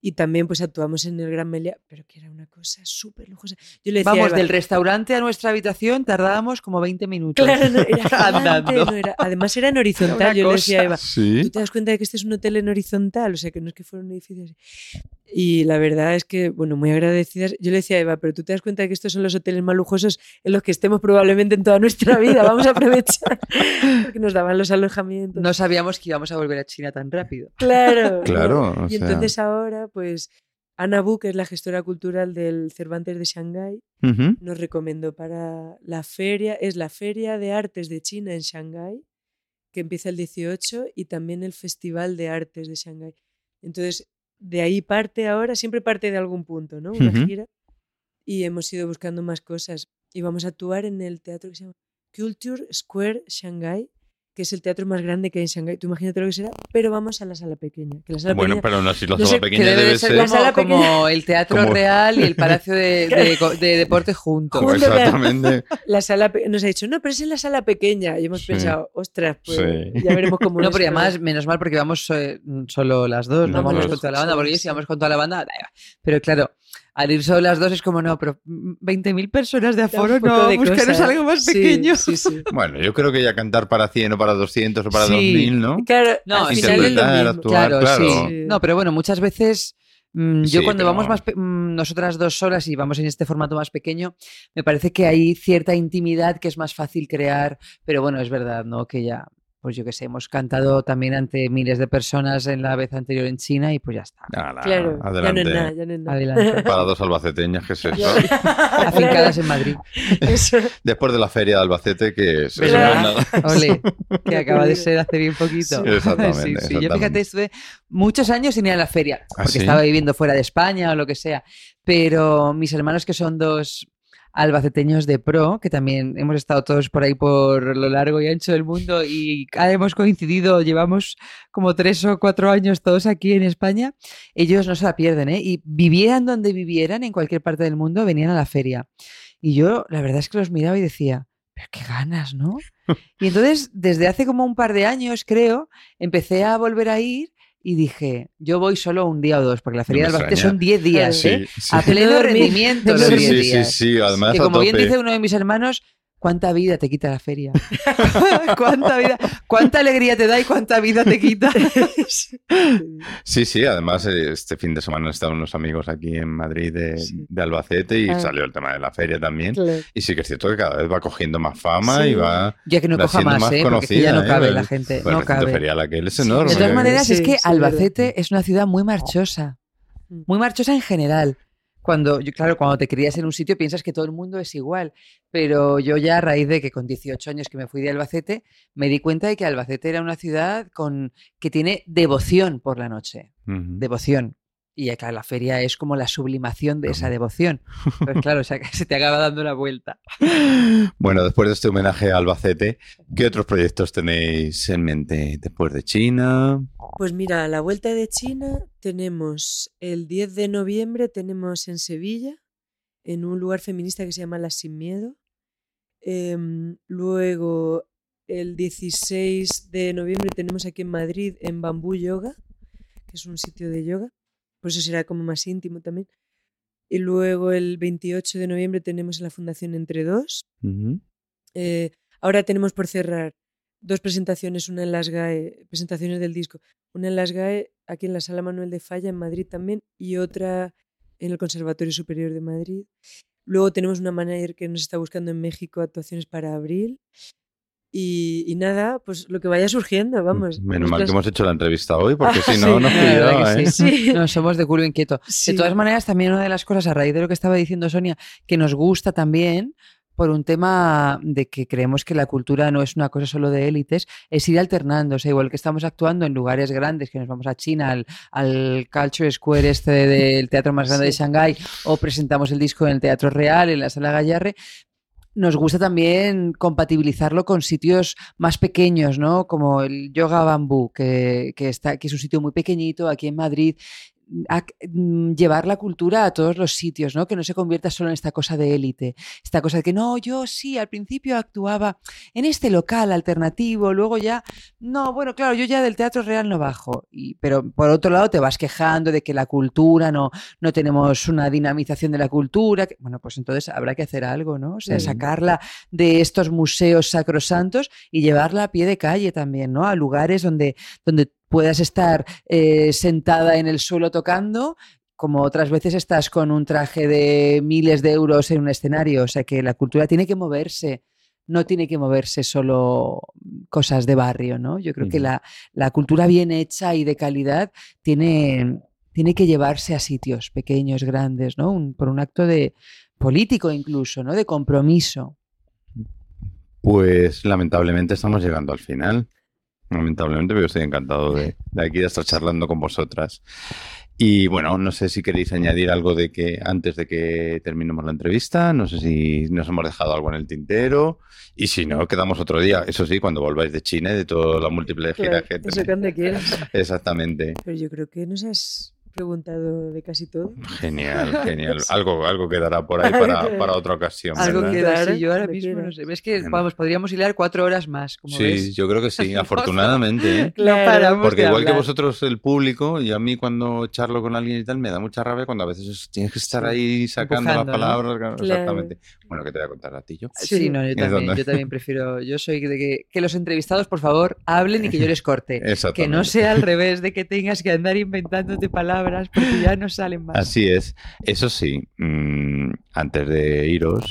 C: Y también pues actuamos en el Gran Meliá, pero que era una cosa súper lujosa. Yo le decía a
B: Vamos,
C: Eva,
B: del restaurante a nuestra habitación tardábamos como 20 minutos.
C: Claro, no, era gigante,
B: andando.
C: no era- además era en horizontal.
B: Era
C: Yo le decía a Eva,
B: cosa.
D: Sí.
C: ¿tú te das cuenta de que este es un hotel en horizontal? O sea, que no es que fuera un edificio así. Y la verdad es que, bueno, muy agradecidas. Yo le decía a Eva, pero tú te das cuenta de que estos son los hoteles más lujosos en los que estemos probablemente en toda nuestra vida. Vamos a aprovechar. Porque nos daban los alojamientos.
B: No sabíamos que íbamos a volver a China tan rápido.
C: Claro.
D: Claro,
C: Y
D: sea-
C: entonces ahora, pues, Ana Bu, que es la gestora cultural del Cervantes de Shanghái, nos recomendó para la feria, es la Feria de Artes de China en Shanghái, que empieza el 18, y también el Festival de Artes de Shanghái. Entonces, de ahí parte ahora, siempre parte de algún punto, ¿no? Una gira. Y hemos ido buscando más cosas. Y vamos a actuar en el teatro que se llama Culture Square Shanghai, que es el teatro más grande que hay en Shanghái. Tú imagínate lo que será, pero vamos a la sala pequeña. Que la sala
D: Bueno,
C: pequeña
D: pero no si la
C: no
D: sala
C: sé, que
D: pequeña
B: que debe,
D: debe
B: de ser,
D: ser.
C: La sala
B: como, como el Teatro
D: Como-
B: Real y el Palacio de, de, de Deporte juntos.
D: Exactamente.
C: La sala nos ha dicho, no, pero es en la sala pequeña. Y hemos
D: Sí.
C: pensado, ostras, pues
D: Sí.
C: ya veremos cómo
B: No, pero además, menos mal porque vamos eh, solo las dos, no vamos con toda la banda, porque
C: Sí.
B: si vamos con toda la banda, pero claro, al ir solo las dos es como, no, pero mm, 20.000 personas de aforo, no,
C: de
B: buscaros algo más
C: Sí,
B: pequeño.
C: Sí, sí.
D: Bueno, yo creo que ya cantar para 100 o para 200 o para
B: Sí.
D: 2000, ¿no?
C: Claro,
B: No,
C: al final es lo
D: interpretar,
C: mismo.
D: actuar.
B: Claro,
D: claro.
B: No, pero bueno, muchas veces mm, yo
D: Sí,
B: cuando
D: pero-
B: vamos más pe- mm, nosotras dos solas y vamos en este formato más pequeño, me parece que hay cierta intimidad que es más fácil crear, pero bueno, es verdad, ¿no? Que ya, pues yo que sé, hemos cantado también ante miles de personas en la vez anterior en China y pues ya está.
D: Ala,
C: Claro, ya no
D: adelante.
C: es nada, ya no es nada.
B: Adelante.
D: Para dos albaceteñas, ¿qué es eso?
B: Afincadas en Madrid.
C: Eso.
D: Después de la feria de Albacete, que es eso no es
B: ¿Verdad?
D: nada.
B: Ole, que acaba de ser hace bien poquito.
D: Sí, exactamente,
B: Sí, sí. Yo fíjate, estuve muchos años sin ir a la feria,
D: ¿Ah,
B: porque
D: sí?
B: estaba viviendo fuera de España o lo que sea. Pero mis hermanos, que son dos albaceteños de pro, que también hemos estado todos por ahí por lo largo y ancho del mundo y ah, hemos coincidido, llevamos como tres o cuatro años todos aquí en España, ellos no se la pierden, ¿eh? Y vivieran donde vivieran, en cualquier parte del mundo, venían a la feria. Y yo, la verdad es que los miraba y decía, pero qué ganas, ¿no? Y entonces, desde hace como un par de años, creo, empecé a volver a ir y dije, yo voy solo un día o dos, porque la feria
D: me
B: del Albacete
D: extraña.
B: son 10 días,
D: Sí,
B: ¿eh?
D: sí.
B: A pleno
C: No
B: rendimiento
C: No
B: los
D: Sí,
B: 10
D: sí, sí,
B: días.
D: sí, además
B: que
D: a
B: como bien dice uno de mis hermanos, ¿cuánta vida te quita la feria? ¿Cuánta vida? ¿Cuánta alegría te da y cuánta vida te quita?
D: Sí, sí, además este fin de semana han estado unos amigos aquí en Madrid de,
C: Sí.
D: de Albacete y
C: Ah.
D: salió el tema de la feria también.
C: Claro.
D: Y sí que es cierto que cada vez va cogiendo más fama
C: Sí.
D: y va...
B: Ya que no coja más,
D: más
B: ¿eh? Ya no
D: ¿eh?
B: cabe la gente.
D: Pues
B: no
D: el
B: cabe.
D: ferial aquel es
C: Sí.
D: enorme.
B: De todas maneras, es que. Albacete es una ciudad muy marchosa.
C: Mm.
B: Muy marchosa en general. Cuando, yo, claro, cuando te crías en un sitio piensas que todo el mundo es igual. Pero yo ya a raíz de que con 18 años que me fui de Albacete, me di cuenta de que Albacete era una ciudad con, que tiene devoción por la noche. Devoción. Y claro, la feria es como la sublimación de esa devoción. Pues claro, o sea, que se te acaba dando la vuelta.
A: Bueno, después de este homenaje a Albacete, ¿qué otros proyectos tenéis en mente después de China?
C: Pues mira, a la vuelta de China tenemos el 10 de noviembre, tenemos en Sevilla, en un lugar feminista que se llama Las Sin Miedo. Em, luego, el 16 de noviembre tenemos aquí en Madrid, en Bambú Yoga, que es un sitio de yoga. Por eso será como más íntimo también. Y luego el 28 de noviembre tenemos en la Fundación Entre Dos. Eh, ahora tenemos por cerrar dos presentaciones, una en las GAE, presentaciones del disco, una en las GAE, aquí en la Sala Manuel de Falla, en Madrid también, y otra en el Conservatorio Superior de Madrid. Luego tenemos una manager que nos está buscando en México actuaciones para abril. Y, y nada, pues lo que vaya surgiendo, vamos.
A: Menos mal que hemos hecho la entrevista hoy, porque si no,
C: Sí,
A: nos pillaba, ¿eh?
C: Sí.
B: No, somos de culo inquieto.
C: Sí.
B: De todas maneras, también una de las cosas, a raíz de lo que estaba diciendo Sonia, que nos gusta también por un tema de que creemos que la cultura no es una cosa solo de élites, es ir alternando. O sea, igual que estamos actuando en lugares grandes, que nos vamos a China, al, al Culture Square este del teatro más grande de. Shanghái, o presentamos el disco en el Teatro Real, en la Sala Gallarre, nos gusta también compatibilizarlo con sitios más pequeños, ¿no? Como el Yoga Bambú, que, que está, que es un sitio muy pequeñito aquí en Madrid. A- mm, llevar la cultura a todos los sitios, ¿no? Que no se convierta solo en esta cosa de élite, esta cosa de que no, yo sí, al principio actuaba en este local alternativo, luego ya, no, bueno, claro, yo ya del teatro real no bajo, y, pero por otro lado te vas quejando de que la cultura no, no tenemos una dinamización de la cultura. que- bueno, pues entonces habrá que hacer algo, ¿no? O sea,
C: Sí.
B: sacarla de estos museos sacrosantos y llevarla a pie de calle también, ¿no? A lugares donde, donde puedas estar eh, sentada en el suelo tocando. Como otras veces estás con un traje de miles de euros en un escenario. O sea que la cultura tiene que moverse. No tiene que moverse solo cosas de barrio, ¿no? Yo creo que la, la cultura bien hecha y de calidad tiene, tiene que llevarse a sitios pequeños, grandes, ¿no? Un- por un acto de político incluso, ¿no? De compromiso.
A: Pues lamentablemente estamos llegando al final. Lamentablemente, pero estoy encantado de, de aquí de estar charlando con vosotras. Y bueno, no sé si queréis añadir algo de que antes de que terminemos la entrevista, no sé si nos hemos dejado algo en el tintero. Y si no, quedamos otro día. Eso sí, cuando volváis de China y de toda la múltiple gira
C: Claro,
A: que
C: eso
A: tenéis.
C: cuando quieras.
A: Exactamente.
C: Pero yo creo que nos has preguntado de casi todo.
A: Genial, genial. Algo, algo quedará por ahí para, para otra ocasión.
B: Algo
A: ¿verdad?
B: que
C: Claro,
B: sí, yo ahora mismo no sé. Es que vamos, podríamos hilar cuatro horas más, como
A: Sí,
B: ves.
A: yo creo que sí, afortunadamente. ¿eh?
B: Paramos
A: Porque igual que vosotros, el público, y a mí cuando charlo con alguien y tal, me da mucha rabia cuando a veces tienes que estar ahí sacando
B: empujando,
A: las palabras. claro,
C: Claro.
A: Exactamente. Bueno, ¿qué te voy a contar a ti yo?
B: Sí,
C: Sí.
B: no, yo también,
A: donde-
B: yo también prefiero, yo soy de que, que los entrevistados, por favor, hablen y que yo les corte. Que no sea al revés de que tengas que andar inventándote palabras porque ya no salen más.
A: Así es. Eso sí, mm, antes de iros,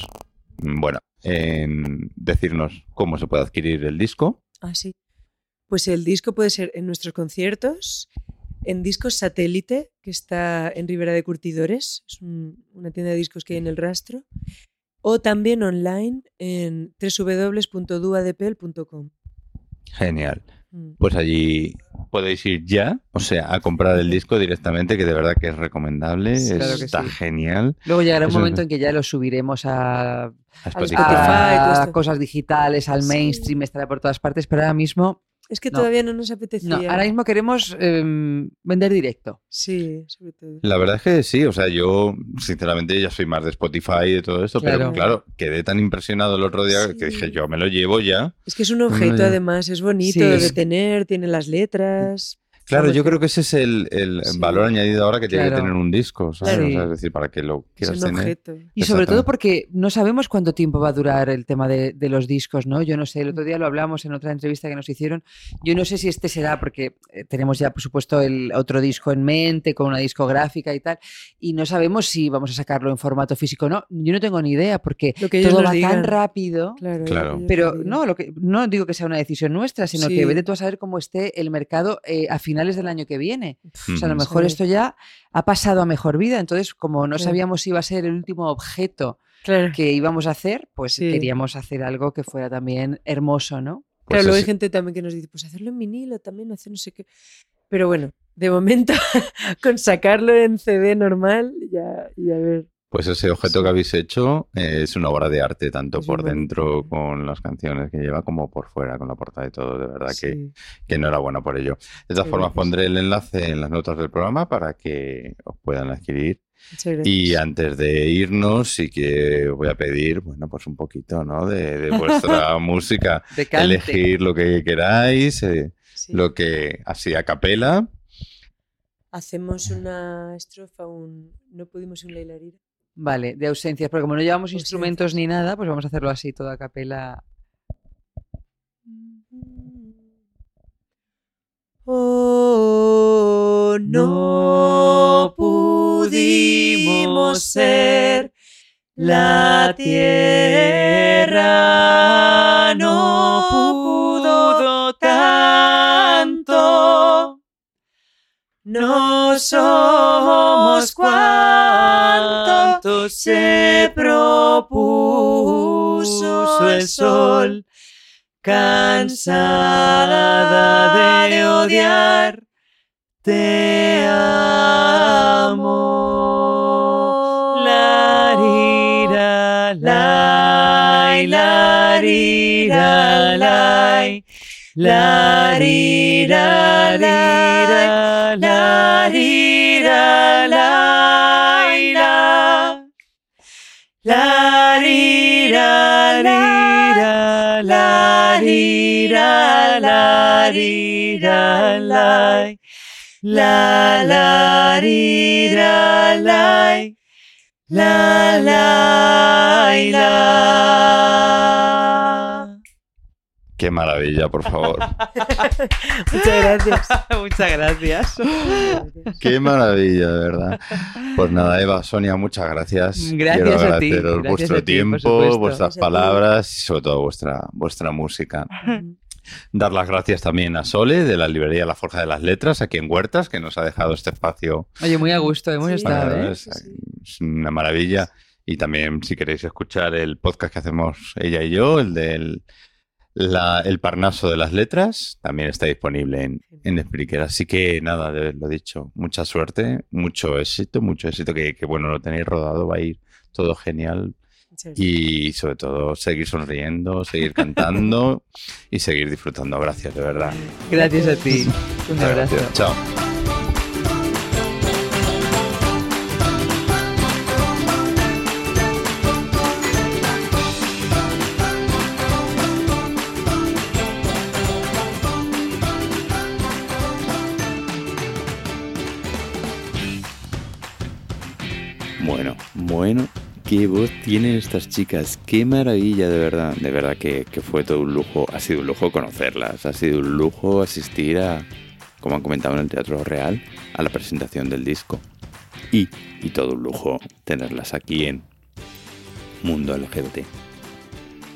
A: mm, bueno, en decirnos cómo se puede adquirir el disco.
C: Ah, sí. Pues el disco puede ser en nuestros conciertos, en Discos Satélite, que está en Ribera de Curtidores, es un- una tienda de discos que hay en el rastro, o también online en www.duadepel.com.
A: Genial.
C: Mm.
A: Pues allí podéis ir ya, o sea, a comprar el disco directamente, que de verdad que es recomendable,
C: Sí,
B: claro que
A: está
B: sí.
A: genial.
B: Luego llegará un
A: Eso es-
B: momento en que ya lo subiremos a,
A: A
C: Spotify,
B: a
C: esto.
B: cosas digitales, al
C: Sí.
B: mainstream, estará por todas partes, pero ahora mismo,
C: Es que
B: No.
C: todavía no nos apetecía.
B: no, ahora mismo queremos em, vender directo.
C: Sí, sobre todo.
A: La verdad es que sí, o sea, yo sinceramente ya soy más de Spotify y de todo esto,
B: Claro.
A: pero claro, quedé tan impresionado el otro día que dije, yo me lo llevo ya.
C: Es que es un objeto,
A: ya.
C: además, es bonito
B: Sí,
C: de
B: es-
C: tener, tiene las letras.
A: Claro, yo creo que ese es el, el
C: Sí.
A: valor añadido ahora que tiene que tener un disco, ¿sabes?
B: Claro.
A: O sea, es decir, para que lo quieras tener.
C: objeto.
B: Y sobre todo porque no sabemos cuánto tiempo va a durar el tema de, de los discos, ¿no? Yo no sé, el otro día lo hablamos en otra entrevista que nos hicieron. Yo no sé si este será, porque eh, tenemos ya, por supuesto, el otro disco en mente, con una discográfica y tal, y no sabemos si vamos a sacarlo en formato físico o no. Yo no tengo ni idea, porque
C: Lo que ellos
B: todo va tan rápido.
C: Claro.
B: Pero no, lo que, no digo que sea una decisión nuestra, sino
C: Sí.
B: que vete tú a saber cómo esté el mercado eh, a finales del año que viene. O sea, a lo mejor
C: Sí.
B: esto ya ha pasado a mejor vida. Entonces, como no sabíamos si iba a ser el último objeto
C: Claro.
B: que íbamos a hacer, pues
C: Sí.
B: queríamos hacer algo que fuera también hermoso, ¿no?
A: Pues
C: Claro, luego hay gente también que nos dice, pues hacerlo en vinilo también, hacer no sé qué. Pero bueno,
B: de momento, con sacarlo en CD normal, ya, y a ver.
C: Pues ese objeto que habéis hecho eh, es una obra de arte, tanto por dentro con las canciones que lleva como por fuera con la portada y todo. De verdad que,
B: sí.
C: que enhorabuena por ello. De todas formas, pondré el enlace en las notas del programa para que os puedan adquirir. Y antes de irnos, sí que voy a pedir, bueno, pues un poquito, ¿no? De, de vuestra música.
E: De.
C: Elegir lo que queráis, eh,
B: Sí.
C: lo que así a capela.
B: Hacemos una estrofa, un. No pudimos un Leilarira.
E: Vale, de ausencias, porque como no llevamos
B: Ausencias.
E: instrumentos ni nada, pues vamos a hacerlo así, toda a capela.
B: Oh, no pudimos ser la tierra, no pudo tanto. No se propuso el sol cansada de odiar, te amo. La rira, la, la rira, la, la rira, la, la rira, la la la la la la la la
C: Qué maravilla, por favor.
B: Muchas gracias.
E: Muchas gracias.
C: Qué maravilla, de verdad. Pues nada, Eva, Sonia, muchas gracias.
E: Gracias
C: Quiero
E: a ti, gracias
C: vuestro
E: a ti, por
C: tiempo, vuestras
B: Gracias
C: palabras y sobre todo vuestra, vuestra música. Dar las gracias también a Sole de la librería La Forja de las Letras, aquí en Huertas, que nos ha dejado este espacio.
E: Oye, muy a gusto hemos
B: Sí.
E: estado, ¿eh?
C: es, es una maravilla. Y también, si queréis escuchar el podcast que hacemos ella y yo, el del la- El Parnaso de las Letras, también está disponible en, en Spreaker. Así que nada, de lo dicho, mucha suerte, mucho éxito, mucho éxito, que, que bueno, lo tenéis rodado, va a ir todo genial. Y sobre todo, seguir sonriendo, seguir cantando y seguir disfrutando. Gracias, de verdad.
E: Gracias a ti. Un abrazo.
C: gracias. Chao.
A: Bueno, bueno, qué voz tienen estas chicas, qué maravilla de verdad, de verdad que, que fue todo un lujo, ha sido un lujo conocerlas, ha sido un lujo asistir a, como han comentado en el Teatro Real, a la presentación del disco y, y todo un lujo tenerlas aquí en Mundo LGBT.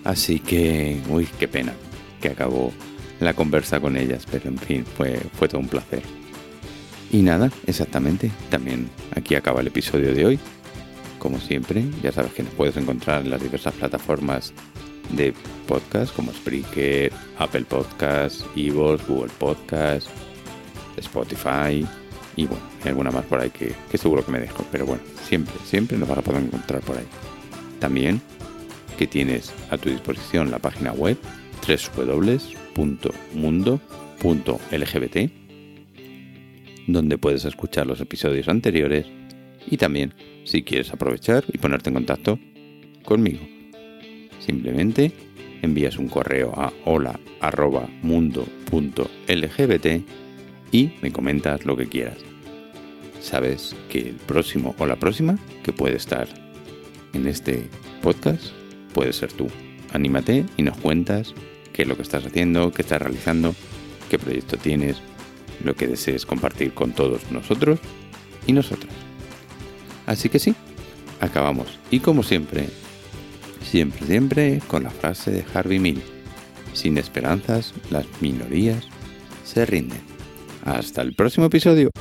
A: Así que, uy, qué pena que acabó la conversa con ellas, pero en fin, fue, fue todo un placer. Y nada, exactamente, también aquí acaba el episodio de hoy. Como siempre, ya sabes que nos puedes encontrar en las diversas plataformas de podcast como Spreaker, Apple Podcasts, Evox, Google Podcasts, Spotify y bueno, hay alguna más por ahí que, que seguro que me dejo, pero bueno, siempre, siempre nos vas a poder encontrar por ahí. También que tienes a tu disposición la página web www.mundo.lgbt donde puedes escuchar los episodios anteriores y también si quieres aprovechar y ponerte en contacto conmigo. Simplemente envías un correo a hola@mundo.lgbt y me comentas lo que quieras. Sabes que el próximo o la próxima que puede estar en este podcast puede ser tú. Anímate y nos cuentas qué es lo que estás haciendo, qué estás realizando, qué proyecto tienes, lo que desees compartir con todos nosotros y nosotras. Así que sí, acabamos. Y como siempre, siempre, siempre con la frase de Harvey Mill. Sin esperanzas, las minorías se rinden. Hasta el próximo episodio.